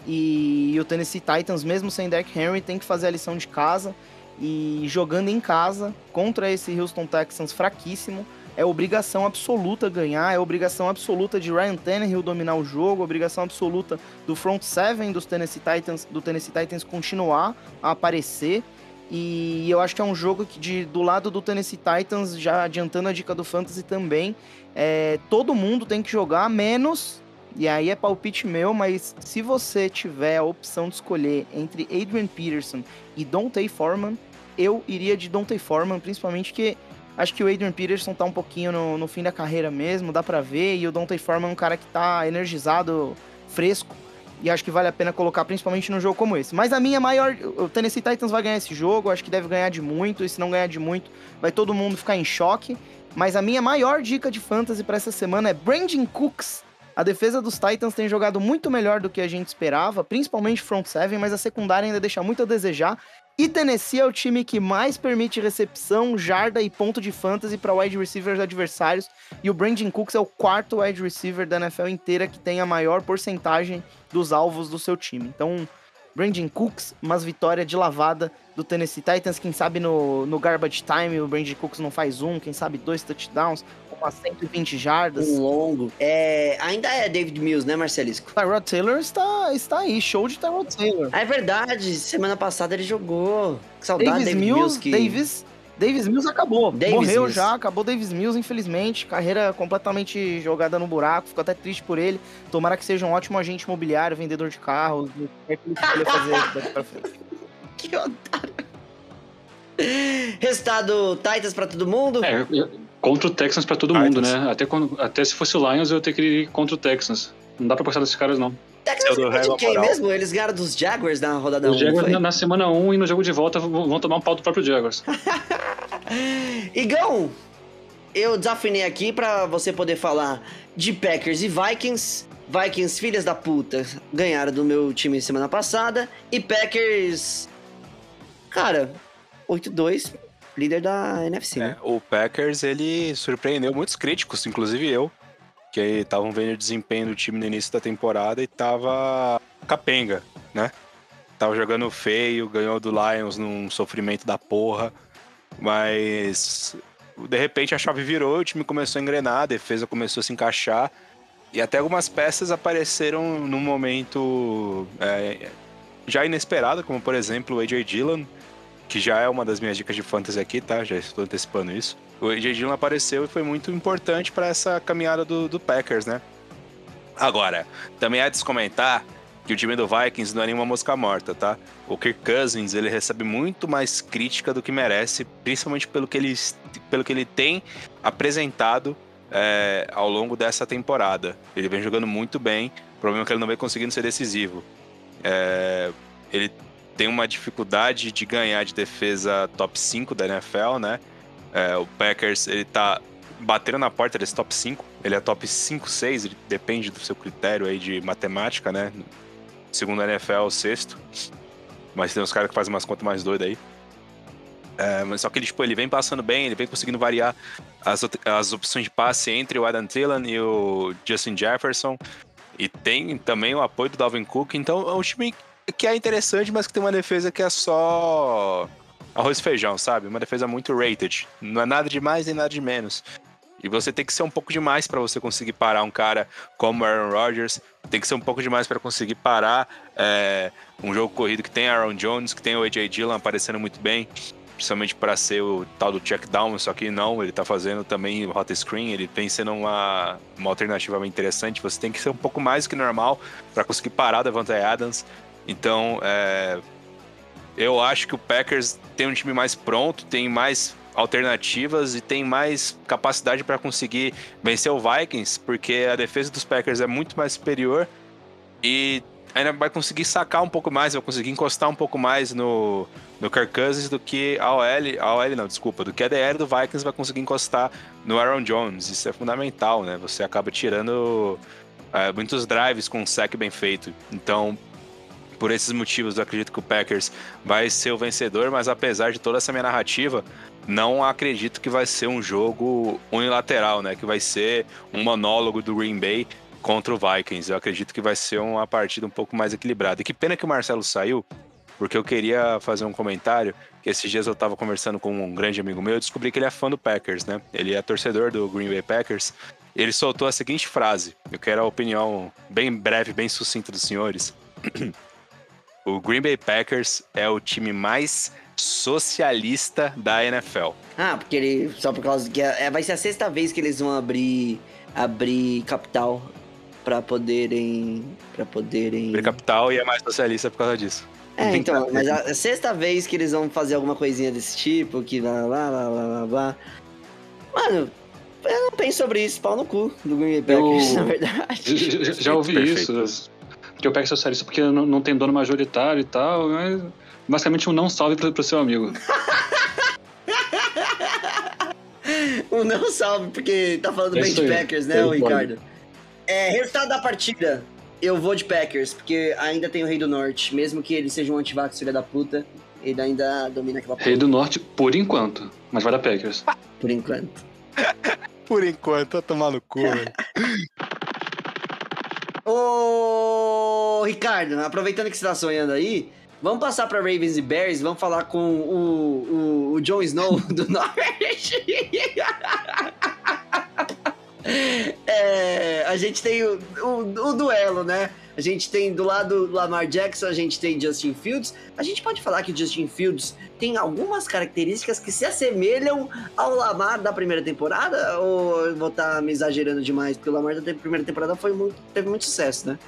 E o Tennessee Titans, mesmo sem Derrick Henry, tem que fazer a lição de casa. E jogando em casa contra esse Houston Texans fraquíssimo, é obrigação absoluta ganhar, é obrigação absoluta de Ryan Tannehill dominar o jogo, obrigação absoluta do front seven dos Tennessee Titans, do Tennessee Titans continuar a aparecer. E eu acho que é um jogo que de, do lado do Tennessee Titans, já adiantando a dica do Fantasy também, é, todo mundo tem que jogar, menos e aí é palpite meu, mas se você tiver a opção de escolher entre Adrian Peterson e Dante Foreman, eu iria de Dante Foreman, principalmente que acho que o Adrian Peterson tá um pouquinho no, no fim da carreira mesmo, dá pra ver, e o Dante Foreman é um cara que tá energizado, fresco, e acho que vale a pena colocar principalmente num jogo como esse. Mas a minha maior. O Tennessee Titans vai ganhar esse jogo, acho que deve ganhar de muito, e se não ganhar de muito, vai todo mundo ficar em choque. Mas a minha maior dica de fantasy pra essa semana é Brandon Cooks. A defesa dos Titans tem jogado muito melhor do que a gente esperava, principalmente front seven, mas a secundária ainda deixa muito a desejar. E Tennessee é o time que mais permite recepção, jarda e ponto de fantasy para wide receivers adversários. E o Brandon Cooks é o quarto wide receiver da NFL inteira que tem a maior porcentagem dos alvos do seu time. Então, Brandon Cooks, umas vitórias de lavada do Tennessee Titans. Quem sabe no, no garbage time o Brandon Cooks não faz um, quem sabe dois touchdowns, umas 120 jardas. Um longo. É, ainda é David Mills, né, Marcelisco? Tyrod Taylor está, está aí, show de Tyrod Taylor. Ah, é verdade, semana passada ele jogou. Que saudade Davis David Mills, Mills. que... Davis, Davis Mills acabou. Davis Morreu Mills. já, acabou Davis Mills, infelizmente. Carreira completamente jogada no buraco. Fico até triste por ele. Tomara que seja um ótimo agente imobiliário, vendedor de carros. O que é que ele fazer daqui pra frente. Que otário. Resultado Titans pra todo mundo. É, eu- contra o Texans pra todo Titans. mundo, né? Até, quando, até se fosse o Lions, eu teria que ir contra o Texans. Não dá pra gostar desses caras, não. Texans ganhou de quem moral. mesmo? Eles ganharam dos Jaguars na rodada 1, Os Jaguars na, na semana 1 e no jogo de volta vão vão tomar um pau do próprio Jaguars. Igão, eu desafinei aqui pra você poder falar de Packers e Vikings. Vikings, filhas da puta, ganharam do meu time semana passada. E Packers. Cara, 8-2. Líder da NFC, né? É, o Packers, ele surpreendeu muitos críticos, inclusive eu, que estavam vendo o desempenho do time no início da temporada e tava capenga, né? Tava jogando feio, ganhou do Lions num sofrimento da porra, mas de repente a chave virou, o time começou a engrenar, a defesa começou a se encaixar e até algumas peças apareceram num momento é, já inesperado, como por exemplo o AJ Dillon, que já é uma das minhas dicas de fantasy aqui, tá? Já estou antecipando isso. O AJ Dillon apareceu e foi muito importante para essa caminhada do, do, Packers, né? Agora, também há de se comentar que o time do Vikings não é nenhuma mosca morta, tá? O Kirk Cousins, ele recebe muito mais crítica do que merece, principalmente pelo que ele, pelo que ele tem apresentado é, ao longo dessa temporada. Ele vem jogando muito bem, o problema é que ele não vem conseguindo ser decisivo. É, ele tem uma dificuldade de ganhar de defesa top 5 da NFL, né? É, o Packers, ele tá batendo na porta desse top 5. Ele é top 5, 6, depende do seu critério aí de matemática, né? Segundo a NFL, sexto. Mas tem uns caras que fazem umas contas mais doidas aí. É, mas só que ele, tipo, ele vem passando bem, ele vem conseguindo variar as, as opções de passe entre o Adam Thielen e o Justin Jefferson. E tem também o apoio do Dalvin Cook. Então é um time que é interessante, mas que tem uma defesa que é só arroz e feijão, sabe? Uma defesa muito rated. Não é nada de mais nem nada de menos. E você tem que ser um pouco demais para você conseguir parar um cara como Aaron Rodgers. Tem que ser um pouco demais para conseguir parar é, um jogo corrido que tem Aaron Jones, que tem o AJ Dillon aparecendo muito bem principalmente para ser o tal do check down, só que não, ele tá fazendo também hot screen, ele vem sendo uma, uma alternativa bem interessante. Você tem que ser um pouco mais que normal para conseguir parar Devante Adams. Então, é, eu acho que o Packers tem um time mais pronto, tem mais alternativas e tem mais capacidade para conseguir vencer o Vikings, porque a defesa dos Packers é muito mais superior e ainda vai conseguir sacar um pouco mais, vai conseguir encostar um pouco mais no, no Kirk Cousins do que a OL, a OL não, desculpa, do que a DL do Vikings vai conseguir encostar no Aaron Jones. Isso é fundamental, né? Você acaba tirando é, muitos drives com um sec bem feito. Então, por esses motivos, eu acredito que o Packers vai ser o vencedor, mas apesar de toda essa minha narrativa, não acredito que vai ser um jogo unilateral, né? Que vai ser um monólogo do Green Bay contra o Vikings. Eu acredito que vai ser uma partida um pouco mais equilibrada. E que pena que o Marcelo saiu, porque eu queria fazer um comentário que esses dias eu estava conversando com um grande amigo meu e descobri que ele é fã do Packers, né? Ele é torcedor do Green Bay Packers. Ele soltou a seguinte frase, eu quero a opinião bem breve, bem sucinta dos senhores. o Green Bay Packers é o time mais socialista da NFL. Ah, porque ele só por causa que é, vai ser a sexta vez que eles vão abrir abrir capital para poderem para poderem abrir capital e é mais socialista por causa disso. É, então, mas a sexta vez que eles vão fazer alguma coisinha desse tipo, que lá, lá, lá, lá, lá, lá. Mano, eu não penso sobre isso, pau no cu do Green Bay Packers, eu... na verdade. Já, já ouvi Perfeito. isso, que o Packers é socialista porque não, não tem dono majoritário e tal, mas basicamente um não salve pro, pro seu amigo. um não salve, porque tá falando é bem de Packers, né, Ricardo? É, resultado da partida. Eu vou de Packers, porque ainda tem o Rei do Norte. Mesmo que ele seja um antivax filha da puta, ele ainda domina aquela. Rei do Norte por enquanto, mas vai dar Packers. Por enquanto. por enquanto, tá tomar no cu, Ô, Ricardo, aproveitando que você tá sonhando aí, vamos passar pra Ravens e Bears, vamos falar com o, o, o Jon Snow do Norte. É, a gente tem o, o, o, duelo, né? A gente tem do lado Lamar Jackson, a gente tem Justin Fields. A gente pode falar que Justin Fields tem algumas características que se assemelham ao Lamar da primeira temporada? Ou vou estar tá me exagerando demais? Porque o Lamar da primeira temporada foi muito, teve muito sucesso, né?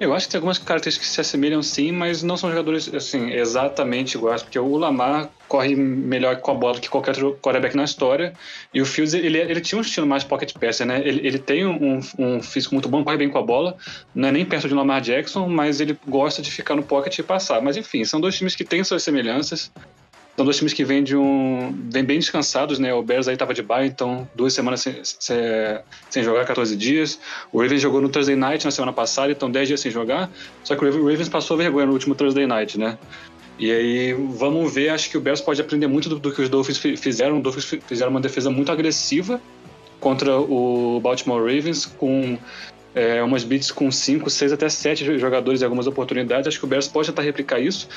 Eu acho que tem algumas características que se assemelham sim, mas não são jogadores assim exatamente iguais, porque o Lamar corre melhor com a bola que qualquer outro quarterback na história, e o Fields ele, ele tinha um estilo mais pocket passer, né? Ele, ele tem um, um físico muito bom, corre bem com a bola, não é nem perto de Lamar Jackson, mas ele gosta de ficar no pocket e passar. Mas enfim, são dois times que têm suas semelhanças. São dois times que vêm de um. vêm bem descansados, né? O Bears aí tava de bye, então duas semanas sem, sem, sem, jogar, 14 dias. O Ravens jogou no Thursday Night na semana passada, então 10 dias sem jogar. Só que o Ravens passou vergonha no último Thursday Night, né? E aí, vamos ver, acho que o Bears pode aprender muito do, do que os Dolphins fi- fizeram. Os Dolphins fi- fizeram uma defesa muito agressiva contra o Baltimore Ravens, com é, umas beats com 5, 6 até 7 jogadores em algumas oportunidades. Acho que o Bears pode tentar replicar isso.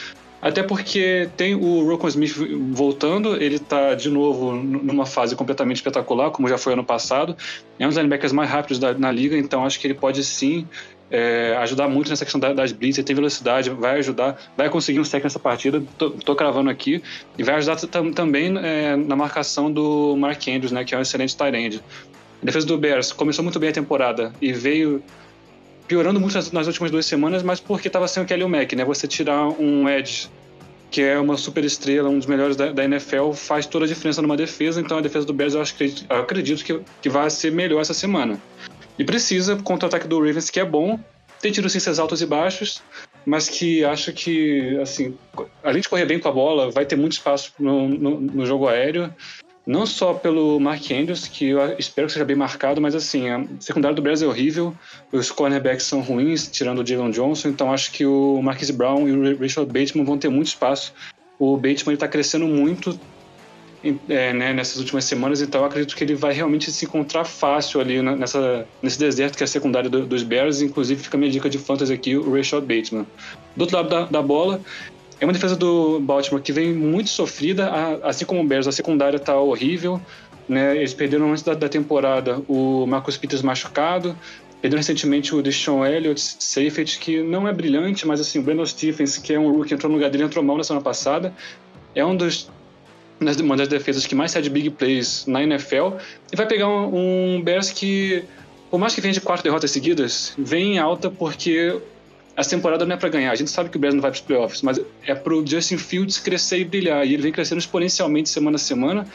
Até porque tem o Rocco Smith voltando, ele tá de novo numa fase completamente espetacular, como já foi ano passado. É um dos linebackers mais rápidos da, na liga, então acho que ele pode sim é, ajudar muito nessa questão da- das blitz, ele tem velocidade, vai ajudar, vai conseguir um sec nessa partida, tô, tô cravando aqui, e vai ajudar tam- também é, na marcação do Mark Andrews, né, que é um excelente tight end. A defesa do Bears começou muito bem a temporada e veio piorando muito nas, nas últimas duas semanas, mas porque estava sem o Kelly Mack, né? Você tirar um edge que é uma super estrela, um dos melhores da, da NFL, faz toda a diferença numa defesa. Então a defesa do Bears eu, acho, eu acredito que, que vai ser melhor essa semana. E precisa contra o ataque do Ravens, que é bom, tem sim seus altos e baixos, mas que acho que, assim, além de correr bem com a bola, vai ter muito espaço no, no, no jogo aéreo. Não só pelo Mark Andrews, que eu espero que seja bem marcado, mas assim, a secundária do Bears é horrível, os cornerbacks são ruins, tirando o Jalen Johnson, então acho que o Marquise Brown e o Richard Bateman vão ter muito espaço. O Bateman está crescendo muito é, né, nessas últimas semanas, então acredito que ele vai realmente se encontrar fácil ali nessa, nesse deserto que é a secundária do- dos Bears, inclusive fica a minha dica de fantasy aqui, o Rashad Bateman. Do outro lado da, da bola, é uma defesa do Baltimore que vem muito sofrida, assim como o Bears, a secundária tá horrível, né? Eles perderam antes da, da temporada o Marcus Peters machucado, perderam recentemente o Deshaun Elliott, safety, que não é brilhante, mas assim, o Brandon Stephens, que é um rookie, entrou no lugar dele, entrou mal na semana passada, é um dos uma das defesas que mais cede big plays na NFL, e vai pegar um, um Bears que, por mais que venha de quatro derrotas seguidas, vem em alta porque essa temporada não é para ganhar. A gente sabe que o Bears não vai para os playoffs, mas é pro Justin Fields crescer e brilhar. E ele vem crescendo exponencialmente semana a semana.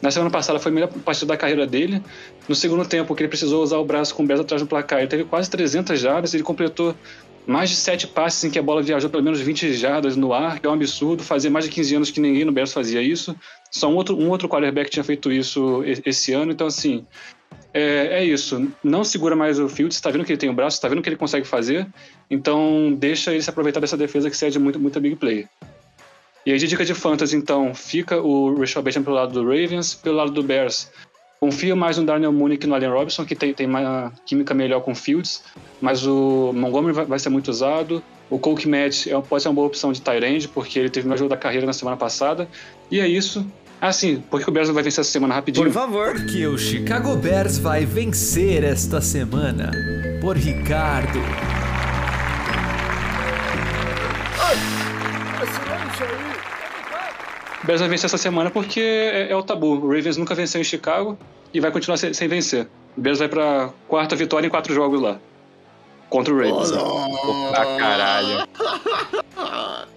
Na semana passada foi a melhor partida da carreira dele. No segundo tempo, que ele precisou usar o braço com o Bears atrás do placar, ele teve quase 300 jardas. Ele completou mais de sete passes em que a bola viajou pelo menos 20 jardas no ar, que é um absurdo. Fazia mais de 15 anos que ninguém no Bears fazia isso. Só um outro, um outro quarterback tinha feito isso esse ano. Então, assim, é, é isso. Não segura mais o Fields. Está vendo que ele tem o braço, está vendo que ele consegue fazer. Então, deixa ele se aproveitar dessa defesa que cede muito, muita big play. E aí, de dica de fantasy, então, fica o Rashad Bateman pelo lado do Ravens, pelo lado do Bears. Confio mais no Darnell Mooney que no Allen Robinson, que tem, tem uma química melhor com o Fields, mas o Montgomery vai, vai ser muito usado. O Cole Kmet é, pode ser uma boa opção de tight end, porque ele teve melhor jogo da carreira na semana passada. E é isso. Ah, sim, porque o Bears vai vencer essa semana rapidinho. Por favor. Porque o Chicago Bears vai vencer esta semana. Por Ricardo. O Bears vai vencer essa semana porque é, é o tabu. O Ravens nunca venceu em Chicago e vai continuar sem, sem vencer. O Bears vai pra quarta vitória em quatro jogos lá. Contra o Ravens. Pra caralho.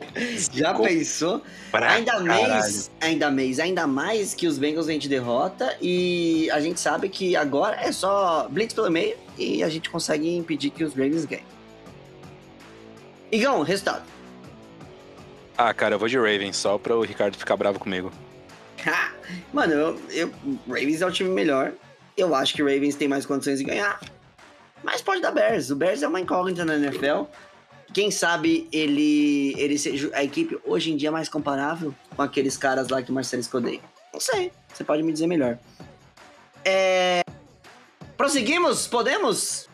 Já pensou? Pra ainda caralho. mais, ainda mais, ainda mais que os Bengals vêm de derrota e a gente sabe que agora é só blitz pelo meio e a gente consegue impedir que os Ravens ganhem. Igão, resultado. Ah, cara, eu vou de Ravens, só pra o Ricardo ficar bravo comigo. Mano, eu, eu- Ravens é o time melhor. Eu acho que o Ravens tem mais condições de ganhar. Mas pode dar Bears. O Bears é uma incógnita na NFL. Quem sabe ele, ele seja a equipe hoje em dia mais comparável com aqueles caras lá que o Marcelo escodeia. Não sei. Você pode me dizer melhor. É... Prosseguimos? Podemos?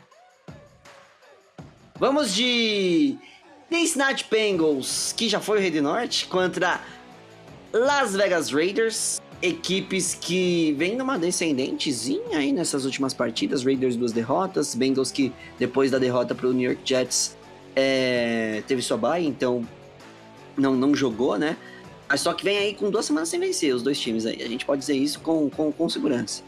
Vamos de Cincinnati Bengals, que já foi o Rei do Norte, contra Las Vegas Raiders, equipes que vêm numa descendentezinha aí nessas últimas partidas. Raiders duas derrotas, Bengals que depois da derrota para o New York Jets é, teve sua bye, então não, não jogou, né? Mas só que vem aí com duas semanas sem vencer os dois times aí. A gente pode dizer isso com, com, com segurança.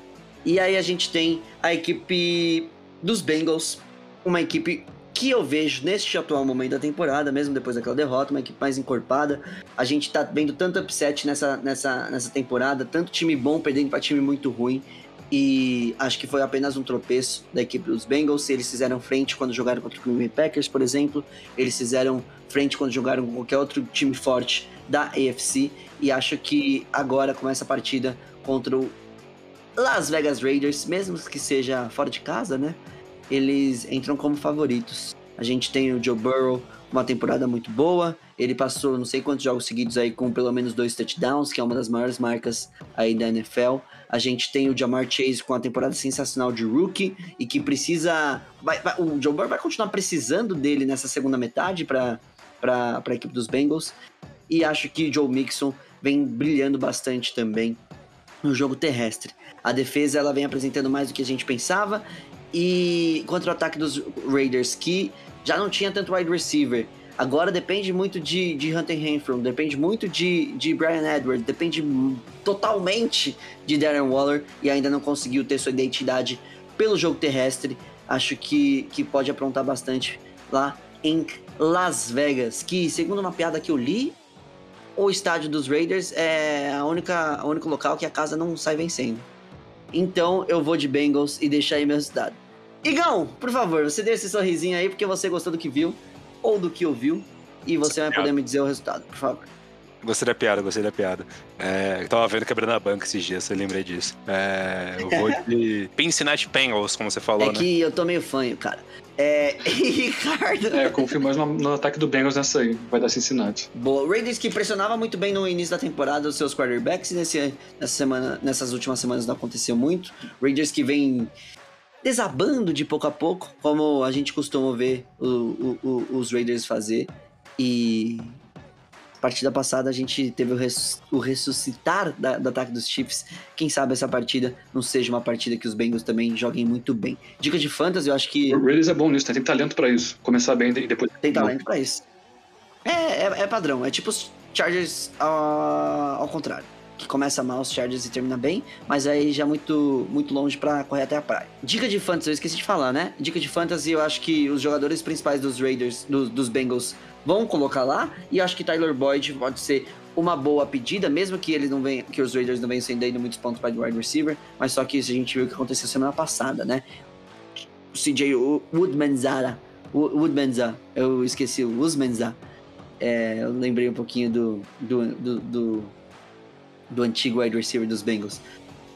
E aí a gente tem a equipe dos Bengals, uma equipe que eu vejo neste atual momento da temporada, mesmo depois daquela derrota, uma equipe mais encorpada. A gente tá vendo tanto upset nessa, nessa, nessa temporada, tanto time bom perdendo para time muito ruim. E acho que foi apenas um tropeço da equipe dos Bengals. Eles fizeram frente quando jogaram contra o Green Bay Packers, por exemplo. Eles fizeram frente quando jogaram com qualquer outro time forte da AFC. E acho que agora começa a partida contra o Las Vegas Raiders, mesmo que seja fora de casa, né? Eles entram como favoritos. A gente tem o Joe Burrow uma temporada muito boa. Ele passou não sei quantos jogos seguidos aí com pelo menos dois touchdowns, que é uma das maiores marcas aí da NFL. A gente tem o Jamar Chase com uma temporada sensacional de rookie e que precisa. vai- vai- o Joe Burrow vai continuar precisando dele nessa segunda metade para a equipe dos Bengals. E acho que Joe Mixon vem brilhando bastante também no jogo terrestre. A defesa ela vem apresentando mais do que a gente pensava. E contra o ataque dos Raiders, que já não tinha tanto wide receiver. Agora depende muito de, de Hunter Renfro, depende muito de, de Brian Edwards, depende totalmente de Darren Waller e ainda não conseguiu ter sua identidade pelo jogo terrestre. Acho que, que pode aprontar bastante lá em Las Vegas, que segundo uma piada que eu li, o estádio dos Raiders é a única, o único local que a casa não sai vencendo. Então eu vou de Bengals e deixar aí meu resultado. Igão, por favor, você dê esse sorrisinho aí porque você gostou do que viu ou do que ouviu e você vai poder me dizer o resultado, por favor. Gostei da piada, gostei da piada. É, eu tava vendo quebrando a banca esses dias, eu lembrei disso. É, eu vou de Cincinnati Bengals, como você falou, é né? que eu tô meio fanho, cara. É, Ricardo. É, confio mais no, no ataque do Bengals nessa aí. Vai dar Cincinnati. Boa. Raiders que pressionava muito bem no início da temporada os seus quarterbacks nesse, nessa semana, nessas últimas semanas não aconteceu muito. Raiders que vem desabando de pouco a pouco, como a gente costuma ver o- o- o- os Raiders fazer. E partida passada a gente teve o, res- o ressuscitar da- do ataque dos Chiefs. Quem sabe essa partida não seja uma partida que os Bengals também joguem muito bem. Dica de fantasy, eu acho que O Raiders é bom nisso, né? tem talento pra isso. Começar bem e depois. tem talento pra isso. É, é, é padrão, é tipo os Chargers ao, ao contrário. Que começa mal os Chargers e termina bem, mas aí já muito, muito longe pra correr até a praia. Dica de fantasy, eu esqueci de falar, né? Dica de fantasy, eu acho que os jogadores principais dos Raiders, do- dos Bengals, vão colocar lá. E acho que Tyler Boyd pode ser uma boa pedida, mesmo que ele não venha, que os Raiders não venham sendo muitos pontos para wide receiver, mas só que isso a gente viu o que aconteceu semana passada, né? O CJ Woodmanzara, Wo- Woodmanza, eu esqueci o Usmanza. É, eu lembrei um pouquinho do, do, do, do, do antigo wide receiver dos Bengals.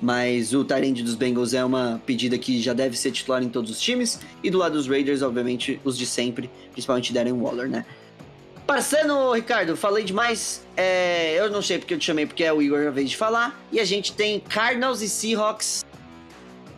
Mas o Tyrande dos Bengals é uma pedida que já deve ser titular em todos os times. E do lado dos Raiders, obviamente, os de sempre, principalmente Darren Waller, né? Passando, Ricardo, falei demais. É, eu não sei porque eu te chamei, porque é o Igor a vez de falar. E a gente tem Cardinals e Seahawks.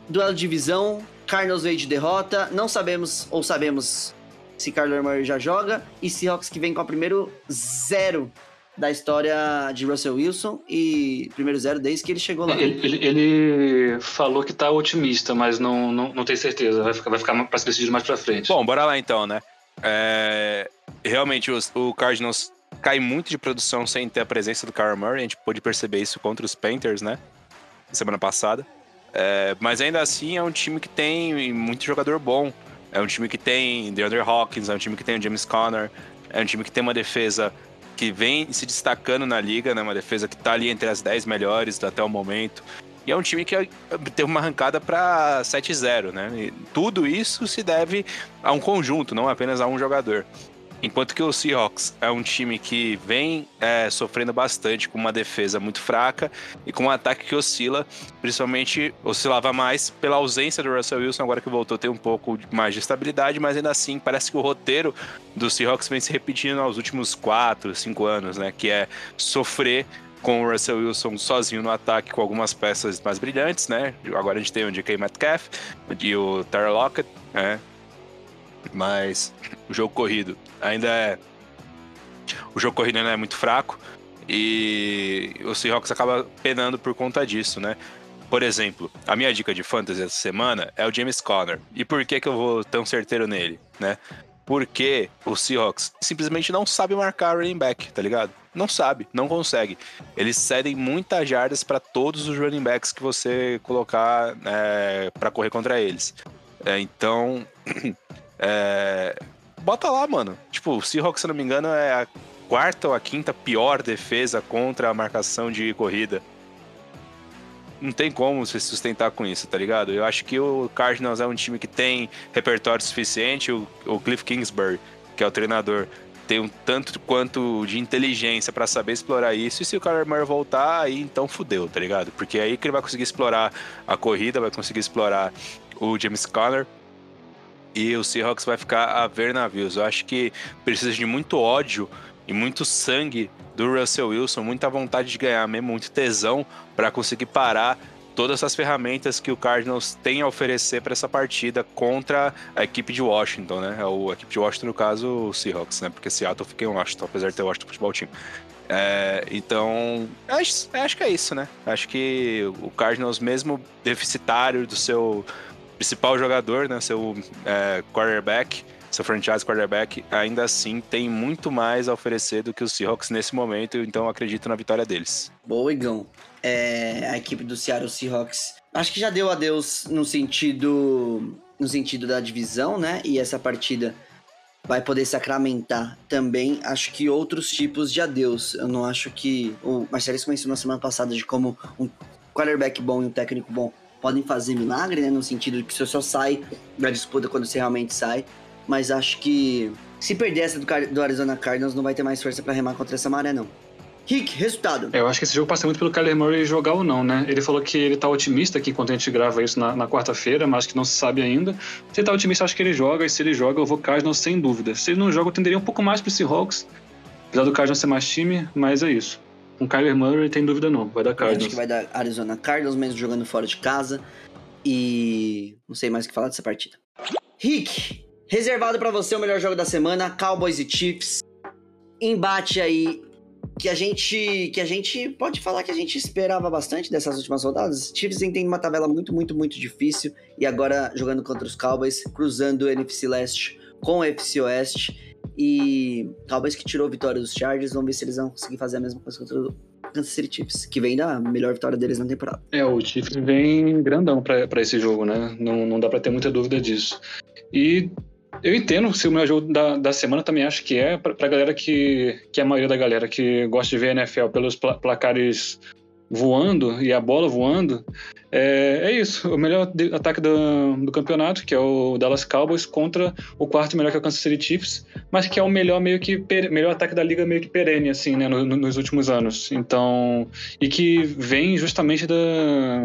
Duelo de divisão. Cardinals veio de derrota. Não sabemos, ou sabemos, se Kyler Murray já joga. E Seahawks que vem com o primeiro zero da história de Russell Wilson. E primeiro zero desde que ele chegou lá. Ele, ele- ele falou que tá otimista, mas não, não, não tem certeza. Vai ficar, vai ficar pra se decidir mais pra frente. Bom, bora lá então, né? É, realmente, os- o Cardinals cai muito de produção sem ter a presença do Kyler Murray. A gente pôde perceber isso contra os Panthers, né? Semana passada. É, mas ainda assim é um time que tem muito jogador bom. É um time que tem DeAndre Hawkins, é um time que tem o James Conner, é um time que tem uma defesa que vem se destacando na liga, né? Uma defesa que tá ali entre as 10 melhores até o momento. E é um time que teve uma arrancada para 7-0, né? E tudo isso se deve a um conjunto, não apenas a um jogador. Enquanto que o Seahawks é um time que vem é, sofrendo bastante com uma defesa muito fraca e com um ataque que oscila, principalmente oscilava mais pela ausência do Russell Wilson, agora que voltou tem um pouco mais de estabilidade, mas ainda assim parece que o roteiro do Seahawks vem se repetindo aos últimos 4, 5 anos, né? Que é sofrer com o Russell Wilson sozinho no ataque com algumas peças mais brilhantes, né? Agora a gente tem o DK Metcalf e o Tyler Lockett, né? Mas o jogo corrido ainda é. O jogo corrido ainda é muito fraco e o Seahawks acaba penando por conta disso, né? Por exemplo, a minha dica de fantasy essa semana é o James Conner. E por que, que eu vou tão certeiro nele, né? Porque o Seahawks simplesmente não sabe marcar running back, tá ligado? Não sabe, não consegue. Eles cedem muitas jardas para todos os running backs que você colocar é, para correr contra eles. É, então, é, bota lá, mano. Tipo, o Seahawks, se não me engano, é a quarta ou a quinta pior defesa contra a marcação de corrida. Não tem como se sustentar com isso, tá ligado? Eu acho que o Cardinals é um time que tem repertório suficiente. O, o Cliff Kingsbury, que é o treinador, tem um tanto quanto de inteligência pra saber explorar isso. E se o Kyler Murray voltar, aí então fudeu, tá ligado? Porque é aí que ele vai conseguir explorar a corrida, vai conseguir explorar o James Conner. e o Seahawks vai ficar a ver navios. Eu acho que precisa de muito ódio e muito sangue do Russell Wilson, muita vontade de ganhar mesmo, muito tesão para conseguir parar todas as ferramentas que o Cardinals tem a oferecer para essa partida contra a equipe de Washington, né? O, a equipe de Washington, no caso, o Seahawks, né? Porque Seattle fica em Washington, apesar de ter Washington Futebol Team. É, então, acho, acho que é isso, né? Acho que o Cardinals, mesmo deficitário do seu principal jogador, né? Seu é, quarterback, seu franchise quarterback, ainda assim tem muito mais a oferecer do que os Seahawks nesse momento, então acredito na vitória deles. Boa, Igão. É, a equipe do Seattle Seahawks acho que já deu adeus no sentido no sentido da divisão, né? E essa partida vai poder sacramentar também, acho que outros tipos de adeus. Eu não acho que o Marcelo mencionou na semana passada de como um quarterback bom e um técnico bom podem fazer milagre, né? No sentido de que você só sai da disputa quando você realmente sai. Mas acho que se perder essa do, do Arizona Cardinals, não vai ter mais força para remar contra essa maré, não. Rick, resultado. É, eu acho que esse jogo passa muito pelo Kyler Murray jogar ou não, né? Ele falou que ele tá otimista aqui enquanto a gente grava isso na, na quarta-feira, mas que não se sabe ainda. Se ele tá otimista, acho que ele joga, e se ele joga, eu vou Cardinals sem dúvida. Se ele não joga, eu tenderia um pouco mais pro Seahawks, apesar do Cardinals ser mais time, mas é isso. Com Kyler Murray, tem dúvida não, vai dar Cardinals. Acho que vai dar Arizona Cardinals, mesmo jogando fora de casa. E não sei mais o que falar dessa partida. Rick, reservado para você o melhor jogo da semana, Cowboys e Chiefs. Embate aí que a gente que a gente pode falar que a gente esperava bastante dessas últimas rodadas. Chiefs tem uma tabela muito, muito, muito difícil e agora jogando contra os Cowboys, cruzando o NFC Leste com o NFC Oeste e Cowboys que tirou a vitória dos Chargers, vamos ver se eles vão conseguir fazer a mesma coisa contra o Kansas City Chiefs, que vem da melhor vitória deles na temporada. É, o Chiefs vem grandão para esse jogo, né? Não, não dá para ter muita dúvida disso. E eu entendo se o meu jogo da, da semana também acho que é, pra, pra galera que, que é a maioria da galera que gosta de ver NFL pelos placares voando e a bola voando, é, é isso. O melhor ataque do, do, campeonato, que é o Dallas Cowboys, contra o quarto melhor que é o Kansas City Chiefs, mas que é o melhor meio que melhor ataque da liga meio que perene, assim, né, no, no, nos últimos anos. Então, e que vem justamente da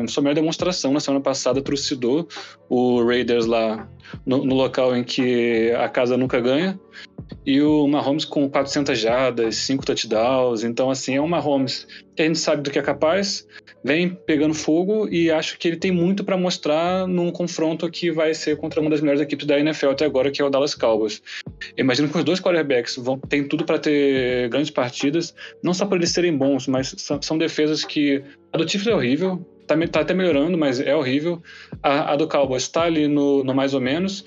sua melhor demonstração. Na semana passada, trucidou o Raiders lá no, no local em que a casa nunca ganha. E o Mahomes com 400 jardas, 5 touchdowns. Então, assim, é um Mahomes que a gente sabe do que é capaz, vem pegando fogo e acho que ele tem muito para mostrar num confronto que vai ser contra uma das melhores equipes da NFL até agora, que é o Dallas Cowboys. imagino que os dois quarterbacks vão, têm tudo para ter grandes partidas, não só por eles serem bons, mas são, são defesas que. A do Chiefs é horrível, tá, tá até melhorando, mas é horrível. A, a do Cowboys está ali no, no mais ou menos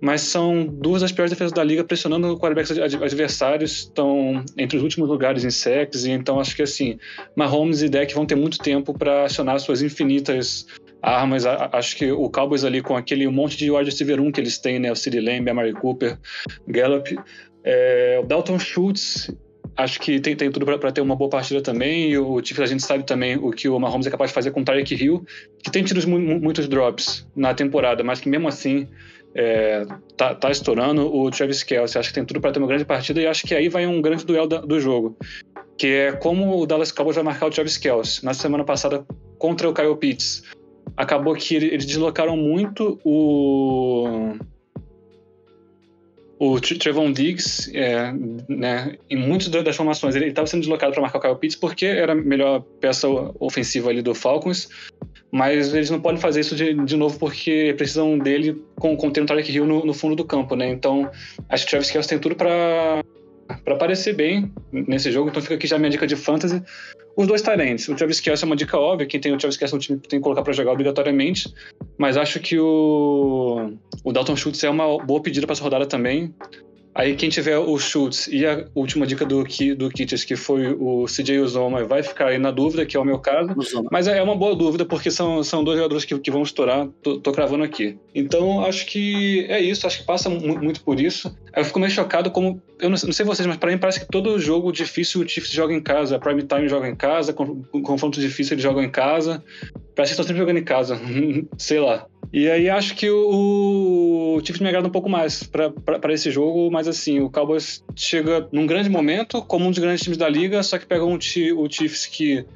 mas são duas das piores defesas da liga, pressionando quarterbacks adversários, estão entre os últimos lugares em sacks, e então acho que assim, Mahomes e Deck vão ter muito tempo para acionar suas infinitas armas. Acho que o Cowboys ali com aquele monte de wide receiver 1 que eles têm, né, o CeeDee Lamb, a Mary Cooper, Gallup, é, o Dalton Schultz, acho que tem, tem tudo para ter uma boa partida também. E o Chiefs, a gente sabe também o que o Mahomes é capaz de fazer com o Tyreek Hill, que tem tido muitos drops na temporada, mas que mesmo assim é, tá, tá, estourando o Travis Kelce. Acho que tem tudo para ter uma grande partida e acho que aí vai um grande duelo da, do jogo. Que é como o Dallas Cowboys vai marcar o Travis Kelce. Na semana passada, contra o Kyle Pitts, acabou que eles deslocaram muito o o Trevon Diggs, é, né, em muitas das formações, ele estava sendo deslocado para marcar o Kyle Pitts porque era a melhor peça ofensiva ali do Falcons, mas eles não podem fazer isso de, de novo porque precisam dele com, o Tarek Hill no, no, fundo do campo, né? Então, acho que o Travis Kelce tem tudo para para aparecer bem nesse jogo, então fica aqui já minha dica de fantasy. Os dois Tyrants. O Travis Kelce é uma dica óbvia, quem tem o Travis Kelce no time tem que colocar para jogar obrigatoriamente, mas acho que o, o Dalton Schultz é uma boa pedida para essa rodada também. Aí quem tiver o Schultz e a última dica do, do Kitters, que foi o CJ Uzoma, vai ficar aí na dúvida, que é o meu caso. Uzoma. Mas é uma boa dúvida, porque são, são dois jogadores que, que vão estourar, tô, tô cravando aqui. Então, acho que é isso, acho que passa muito por isso. Eu fico meio chocado como, eu não, sei vocês, mas para mim parece que todo jogo difícil o Chiefs joga em casa, Prime Time joga em casa, confronto difícil eles jogam em casa. Parece que estão sempre jogando em casa, sei lá. E aí acho que o, o Chiefs me agrada um pouco mais para esse jogo, mas assim, o Cowboys chega num grande momento, como um dos grandes times da liga, só que pega um, o Chiefs que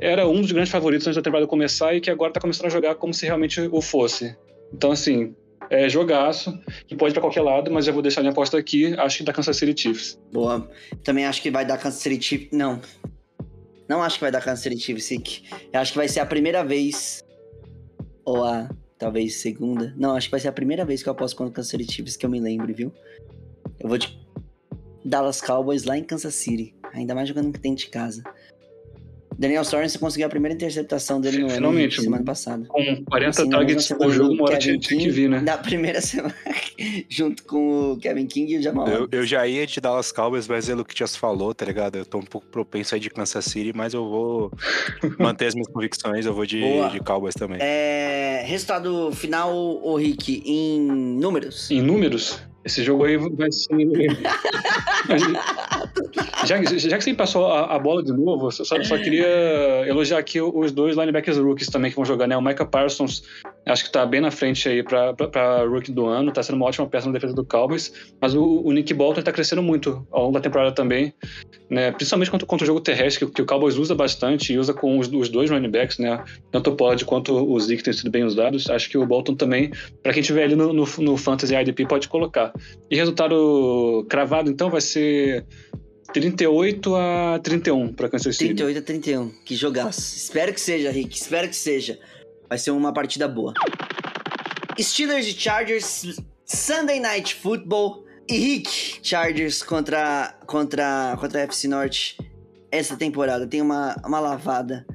era um dos grandes favoritos antes da temporada começar e que agora tá começando a jogar como se realmente o fosse. Então, assim, é, jogaço, que pode ir pra qualquer lado, mas já vou deixar minha aposta aqui, acho que da Kansas City Chiefs. Boa. Também acho que vai dar Kansas City Chiefs. Não. Não acho que vai dar Chiefs, Sick. Eu acho que vai ser a primeira vez. Ou a. Talvez segunda. Não, acho que vai ser a primeira vez que eu aposto contra City Chiefs que eu me lembre, viu? Eu vou de Dallas Cowboys lá em Kansas City. Ainda mais jogando dentro de casa. Daniel Sorensen conseguiu a primeira interceptação dele no Finalmente, ano semana passada. Com 40 Assim, targets por jogo, uma hora Kevin tinha, tinha que King, vir, né? Da primeira semana, junto com o Kevin King e o Jamal. Eu, eu já ia de Dallas Cowboys, mas é o que se falou, tá ligado? Eu tô um pouco propenso aí de Kansas City, mas eu vou manter as minhas convicções, eu vou de, Boa. de Cowboys também. É, resultado final, o Rick, em números. Em números, esse jogo aí vai ser. já, já que você passou a, a bola de novo, só, só queria elogiar aqui os dois linebackers rookies também que vão jogar, né? O Micah Parsons, acho que tá bem na frente aí pra rookie do ano, tá sendo uma ótima peça na defesa do Cowboys, mas o, o Nick Bolton tá crescendo muito ao longo da temporada também, né? Principalmente contra, contra o jogo terrestre, que, que o Cowboys usa bastante e usa com os, os dois running backs, né? Tanto o Pollard quanto o Zeke têm sido bem usados. Acho que o Bolton também, pra quem tiver ali no, no, no Fantasy IDP, pode colocar. E resultado cravado, então, vai ser 38 a 31 para Kansas City. 38 a 31. Que jogaço. Espero que seja, Rick. Espero que seja. Vai ser uma partida boa. Steelers e Chargers, Sunday Night Football. E Rick, Chargers contra, contra, contra a FC Norte. Essa temporada tem uma, uma lavada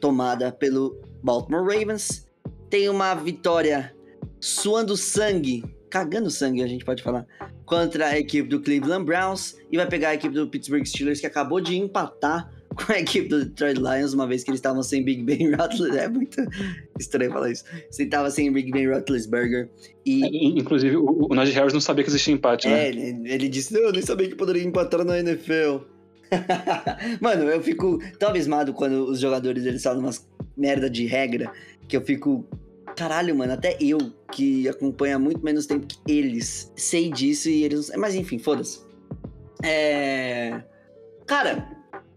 tomada pelo Baltimore Ravens. Tem uma vitória suando sangue, cagando sangue, a gente pode falar, contra a equipe do Cleveland Browns. E vai pegar a equipe do Pittsburgh Steelers, que acabou de empatar com a equipe do Detroit Lions, uma vez que eles estavam sem Big Ben Roethlisberger. É muito estranho falar isso. Você estava sem Big Ben Roethlisberger. E In- Inclusive, o, o Najee Harris não sabia que existia empate, né? é, ele, ele disse, não, eu nem sabia que poderia empatar na NFL. Mano, eu fico tão abismado quando os jogadores eles falam umas merda de regra que eu fico. Caralho, mano, até eu, que acompanha muito menos tempo que eles, sei disso e eles. não- Mas enfim, foda-se. É. Cara,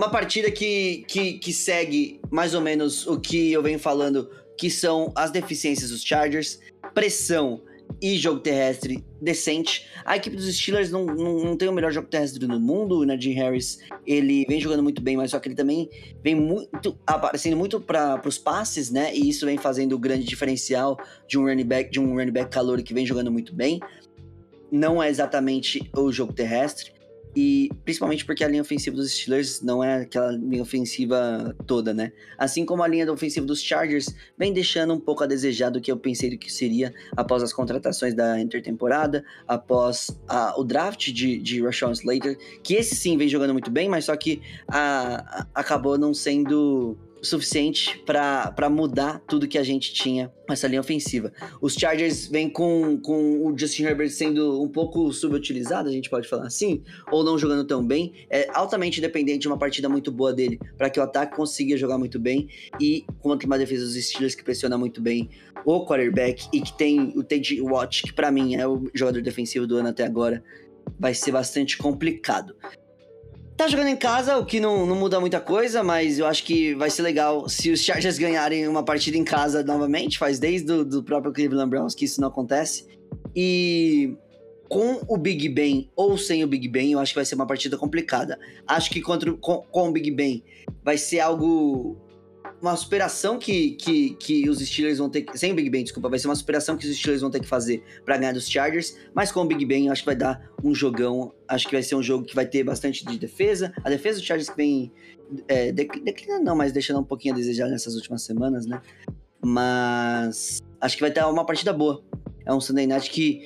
uma partida que, que, que segue mais ou menos o que eu venho falando, que são as deficiências dos Chargers, pressão e jogo terrestre decente. A equipe dos Steelers não, não, não tem o melhor jogo terrestre do mundo. O Najee Harris, ele vem jogando muito bem, mas só que ele também vem muito aparecendo muito para os passes, né? E isso vem fazendo o grande diferencial de um running back, de um running back calor que vem jogando muito bem. Não é exatamente o jogo terrestre. E principalmente porque a linha ofensiva dos Steelers não é aquela linha ofensiva toda, né? Assim como a linha ofensiva dos Chargers vem deixando um pouco a desejar do que eu pensei que seria após as contratações da intertemporada, após a- o draft de, de Rashawn Slater, que esse sim vem jogando muito bem, mas só que a- a- acabou não sendo suficiente para mudar tudo que a gente tinha com essa linha ofensiva. Os Chargers vêm com, com o Justin Herbert sendo um pouco subutilizado, a gente pode falar assim, ou não jogando tão bem. É altamente dependente de uma partida muito boa dele para que o ataque consiga jogar muito bem e contra uma defesa dos Steelers que pressiona muito bem o quarterback e que tem o Ted Watt, que para mim é o jogador defensivo do ano até agora, vai ser bastante complicado. Tá jogando em casa, o que não, não muda muita coisa, mas eu acho que vai ser legal se os Chargers ganharem uma partida em casa novamente. Faz desde o do próprio Cleveland Browns que isso não acontece. E com o Big Ben ou sem o Big Ben, eu acho que vai ser uma partida complicada. Acho que contra, com, com o Big Ben vai ser algo. Uma superação que, que, que os Steelers vão ter que. Sem o Big Ben, desculpa. Vai ser uma superação que os Steelers vão ter que fazer pra ganhar dos Chargers. Mas com o Big Ben, acho que vai dar um jogão. Acho que vai ser um jogo que vai ter bastante de defesa. A defesa dos Chargers que vem. É, dec- declinando, não, mas deixando um pouquinho a desejar nessas últimas semanas, né? Mas. Acho que vai ter uma partida boa. É um Sunday Night que.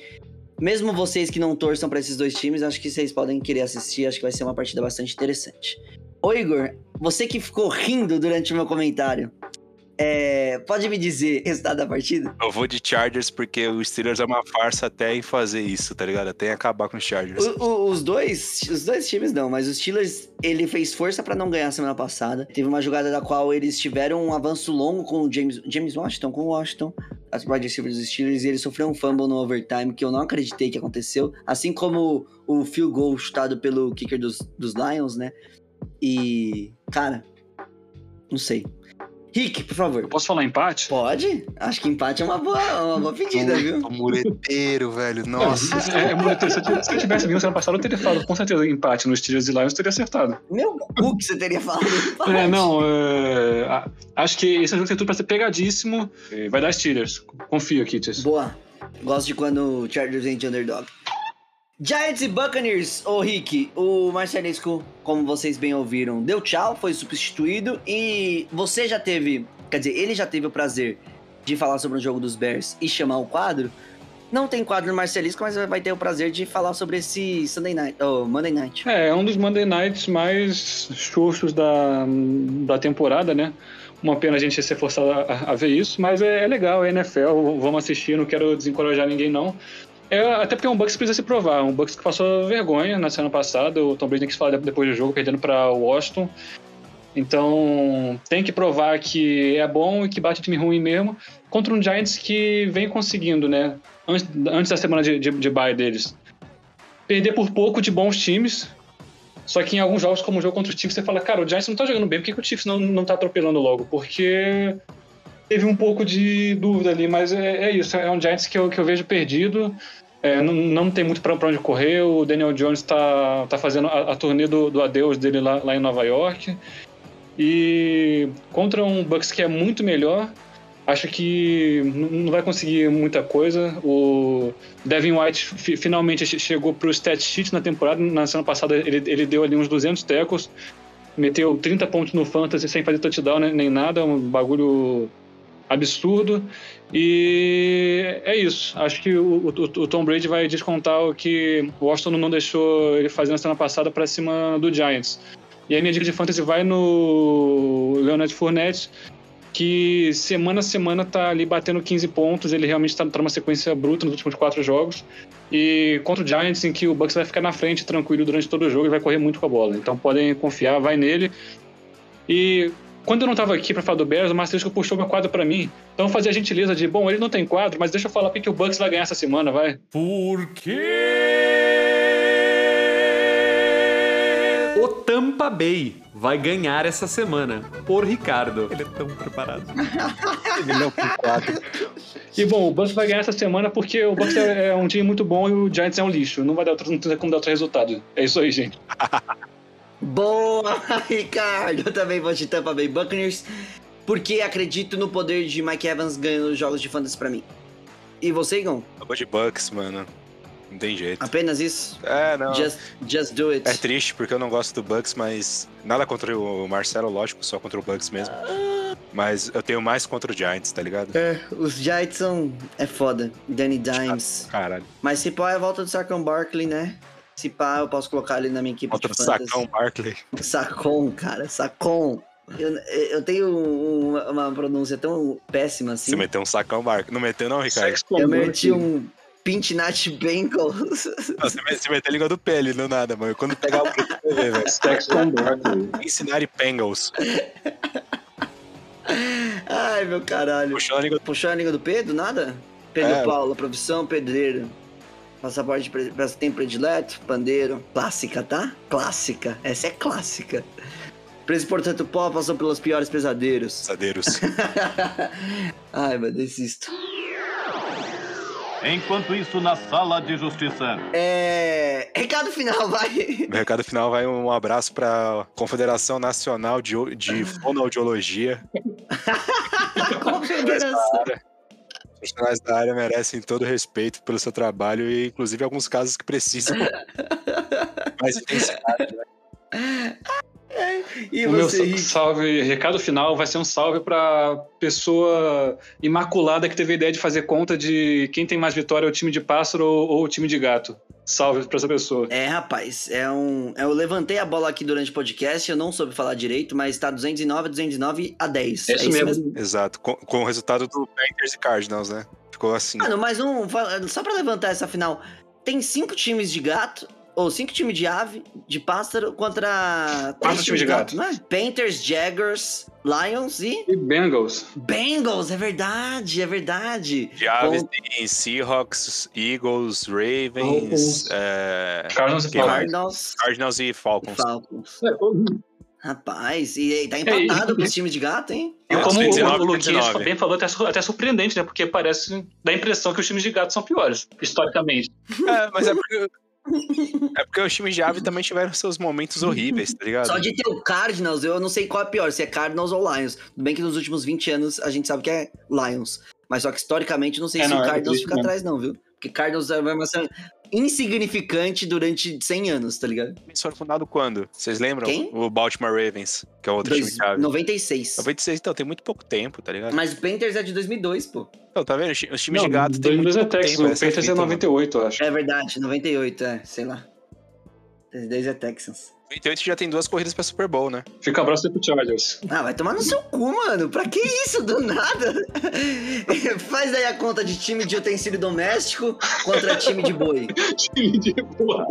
Mesmo vocês que não torçam pra esses dois times, acho que vocês podem querer assistir. Acho que vai ser uma partida bastante interessante. Ô Igor, você que ficou rindo durante o meu comentário, é, pode me dizer o resultado da partida? Eu vou de Chargers porque o Steelers é uma farsa até em fazer isso, tá ligado? Até em acabar com os Chargers. O- o- os dois, os dois times não, mas os Steelers, ele fez força pra não ganhar semana passada. Teve uma jogada da qual eles tiveram um avanço longo com o James, James Washington, com o Washington, as wide receivers dos Steelers, e ele sofreu um fumble no overtime que eu não acreditei que aconteceu, assim como o field goal chutado pelo kicker dos, dos Lions, né? E, cara, não sei. Rick, por favor. Eu posso falar empate? Pode? Acho que empate é uma boa, uma boa pedida, viu? O muleteiro, velho. Nossa. É, é muito- se, eu tivesse, se eu tivesse vindo semana passada, eu teria falado com certeza empate nos Steelers e Lions, eu teria acertado. Meu cu que você teria falado. empate. É, não, é, acho que esse jogo tem tudo pra ser pegadíssimo. É, Vai dar Steelers. Confio, Kitties. Boa. Gosto de quando o Chargers vem de underdog. Giants e Buccaneers, ô Rick, o Marcelisco, como vocês bem ouviram, deu tchau, foi substituído e você já teve, quer dizer, ele já teve o prazer de falar sobre o jogo dos Bears e chamar o quadro. Não tem quadro no Marcelisco, mas vai ter o prazer de falar sobre esse Sunday Night, oh, Monday Night. É, é um dos Monday Nights mais xoxos da, da temporada, né? Uma pena a gente ser forçado a, a ver isso, mas é, é legal, é NFL, vamos assistir, não quero desencorajar ninguém, não. É, até porque é um Bucks que precisa se provar, um Bucks que passou vergonha na semana passada, o Tom Brady tem que falar depois do jogo, perdendo para Washington. Então, tem que provar que é bom e que bate time ruim mesmo, contra um Giants que vem conseguindo, né? Antes, antes da semana de, de, de bye deles. Perder por pouco de bons times, só que em alguns jogos, como o jogo contra o Chiefs, você fala, cara, o Giants não tá jogando bem, por que, que o Chiefs não, não tá atropelando logo? Porque teve um pouco de dúvida ali, mas é, é isso, é um Giants que eu, que eu vejo perdido, é, não, não tem muito pra onde correr, o Daniel Jones tá, tá fazendo a, a turnê do, do adeus dele lá, lá em Nova York, e contra um Bucks que é muito melhor, acho que não vai conseguir muita coisa. O Devin White fi- finalmente che- chegou pro stat sheet na temporada. Na semana passada ele, ele deu ali uns 200 tackles, meteu 30 pontos no fantasy sem fazer touchdown nem, nem nada, um bagulho absurdo. E é isso. Acho que o, o- o Tom Brady vai descontar o que o Washington não deixou ele fazer na semana passada para cima do Giants. E a minha dica de fantasy vai no Leonard Fournette, que semana a semana tá ali batendo 15 pontos. Ele realmente tá, tá numa sequência bruta nos últimos quatro jogos. E contra o Giants, em que o Bucks vai ficar na frente tranquilo durante todo o jogo e vai correr muito com a bola. Então podem confiar, vai nele. E quando eu não tava aqui pra falar do Bears, o Marcelisco puxou meu quadro pra mim. Então eu fazia a gentileza de, bom, ele não tem quadro, mas deixa eu falar porque que o Bucks vai ganhar essa semana, vai. Por quê? O Tampa Bay vai ganhar essa semana por Ricardo. Ele é tão preparado. Ele não tem quadro. E bom, o Bucks vai ganhar essa semana porque o Bucks é, é um time muito bom e o Giants é um lixo. Não vai dar outro, não tem como dar outro resultado. É isso aí, gente. Boa, Ricardo! Eu também vou de Tampa Bay Buccaneers, porque acredito no poder de Mike Evans ganhando os jogos de fantasy pra mim. E você, Igor? Eu vou de Bucks, mano. Não tem jeito. Apenas isso? É, não. Just, just do it. É triste porque eu não gosto do Bucks, mas nada contra o Marcelo, lógico, só contra o Bucks mesmo. Mas eu tenho mais contra o Giants, tá ligado? É, os Giants são... é foda. Danny Dimes. Caralho. Mas se pá é a volta do Sacão Barkley, né? Se pá, eu posso colocar ele na minha equipe Contra de fantasy. Sacão Barkley. Sacon, cara, Sacon. Eu, eu tenho um- uma, pronúncia tão péssima assim. Você meteu um Sacão Barkley. Não meteu não, Ricardo? Eu meti um Pintinat Bengals. Você, met- você meteu a língua do ali, não nada, mano. Quando pegar o velho. Sexton Barkley. Cincinnati Bengals. Ai, meu caralho. Puxou a língua Puxou a língua do Pedro, nada? Pedro É. Paulo, profissão pedreiro. Passaporte tempo predileto, pandeiro. Clássica, tá? Clássica. Essa é clássica. Preso, portanto, pó passou pelos piores pesadelos. Pesadeiros. Ai, mas desisto. Enquanto isso, na sala de justiça. É. Recado final, vai. Meu recado final vai um abraço pra Confederação Nacional de, de Fonoaudiologia. Confederação. Os profissionais da área merecem todo respeito pelo seu trabalho e, inclusive, alguns casos que precisam. Mas intensidade, né? E O meu você, Rick? salve, recado final vai ser um salve pra pessoa imaculada que teve a ideia de fazer conta de quem tem mais vitória, o time de pássaro ou, ou o time de gato. Salve pra essa pessoa. É, rapaz, é um. Eu levantei a bola aqui durante o podcast, eu não soube falar direito, mas tá 209, 209 a 10. É isso mesmo. Exato. Com, com o resultado do Panthers e Cardinals, né? Ficou assim. Mano, mais um. Só pra levantar essa final. Tem cinco times de gato, ou cinco times de ave, de pássaro, contra. três times de gato. não é? Panthers, Jaggers, Lions e. E Bengals. Bengals, é verdade, é verdade. De aves Com- tem Seahawks, Eagles, Ravens, é, Cardinals e? Falcons. Cardinals Cardinals e e Falcons. Falcons. Rapaz, e aí, tá empatado com os times de gato, hein? E É, como o, 19, o Luquinhas 19. bem falou, até, até surpreendente, né? Porque parece, dá a impressão que os times de gato são piores, historicamente. É, mas é porque. É porque os times de ave também tiveram seus momentos horríveis, tá ligado? Só de ter o Cardinals, eu não sei qual é pior, se é Cardinals ou Lions. Tudo bem que nos últimos 20 anos a gente sabe que é Lions. Mas só que historicamente não sei É, se não, o é Cardinals triste fica mesmo. atrás, não, viu? Porque Cardinals é uma insignificante durante 100 anos, tá ligado? Eles foram fundados quando? Vocês lembram? Quem? O Baltimore Ravens, que é outro Dois- time de ave. 96. 96, então, tem muito pouco tempo, tá ligado? Mas o Panthers é de 2002, pô. Então, tá vendo? Os ti- Os times Não, de gato têm muito 2002 é pouco Texas, tempo. o é Panthers é fita, mano. 98, eu acho. É verdade, 98, é, sei lá. 2002 é Texans. 98 já tem duas corridas pra Super Bowl, né? Fica abraço pro Chargers. Ah, vai tomar no seu cu, mano. Pra que isso do nada? Faz aí a conta de time de utensílio doméstico contra time de boi. Time de boa.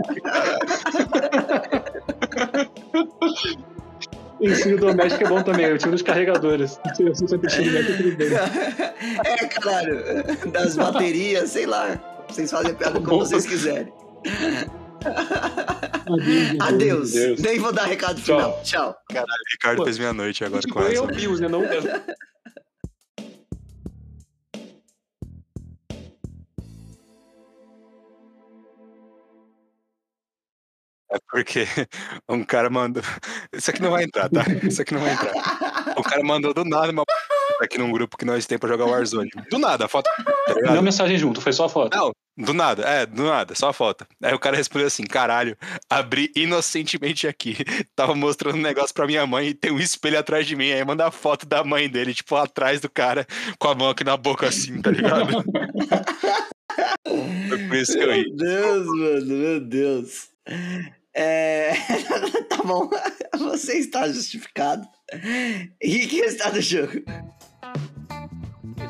Ensino doméstico é bom também, o time dos carregadores. Sempre. É, caralho. Das baterias, sei lá. Vocês fazem a piada como vocês quiserem. Adeus. Adeus. Deus. Nem vou dar recado Tchau. final. Tchau. Caralho, o Ricardo Pô, fez meia-noite agora Tipo, com é essa. o Bills, né? Não, É porque um cara mandou. Isso aqui não vai entrar, tá? Isso aqui não vai entrar. O cara mandou do nada uma aqui num grupo que nós temos pra jogar Warzone. Do nada, a foto. Tá não mensagem junto, foi só a foto. Não, do nada, é, do nada, só a foto. Aí o cara respondeu assim: caralho, abri inocentemente aqui. Tava mostrando um negócio pra minha mãe e tem um espelho atrás de mim. Aí manda a foto da mãe dele, tipo, atrás do cara, com a mão aqui na boca assim, tá ligado? Foi por isso que eu ri. Meu Deus, mano, meu Deus. É... tá bom, você está justificado. E que está do jogo?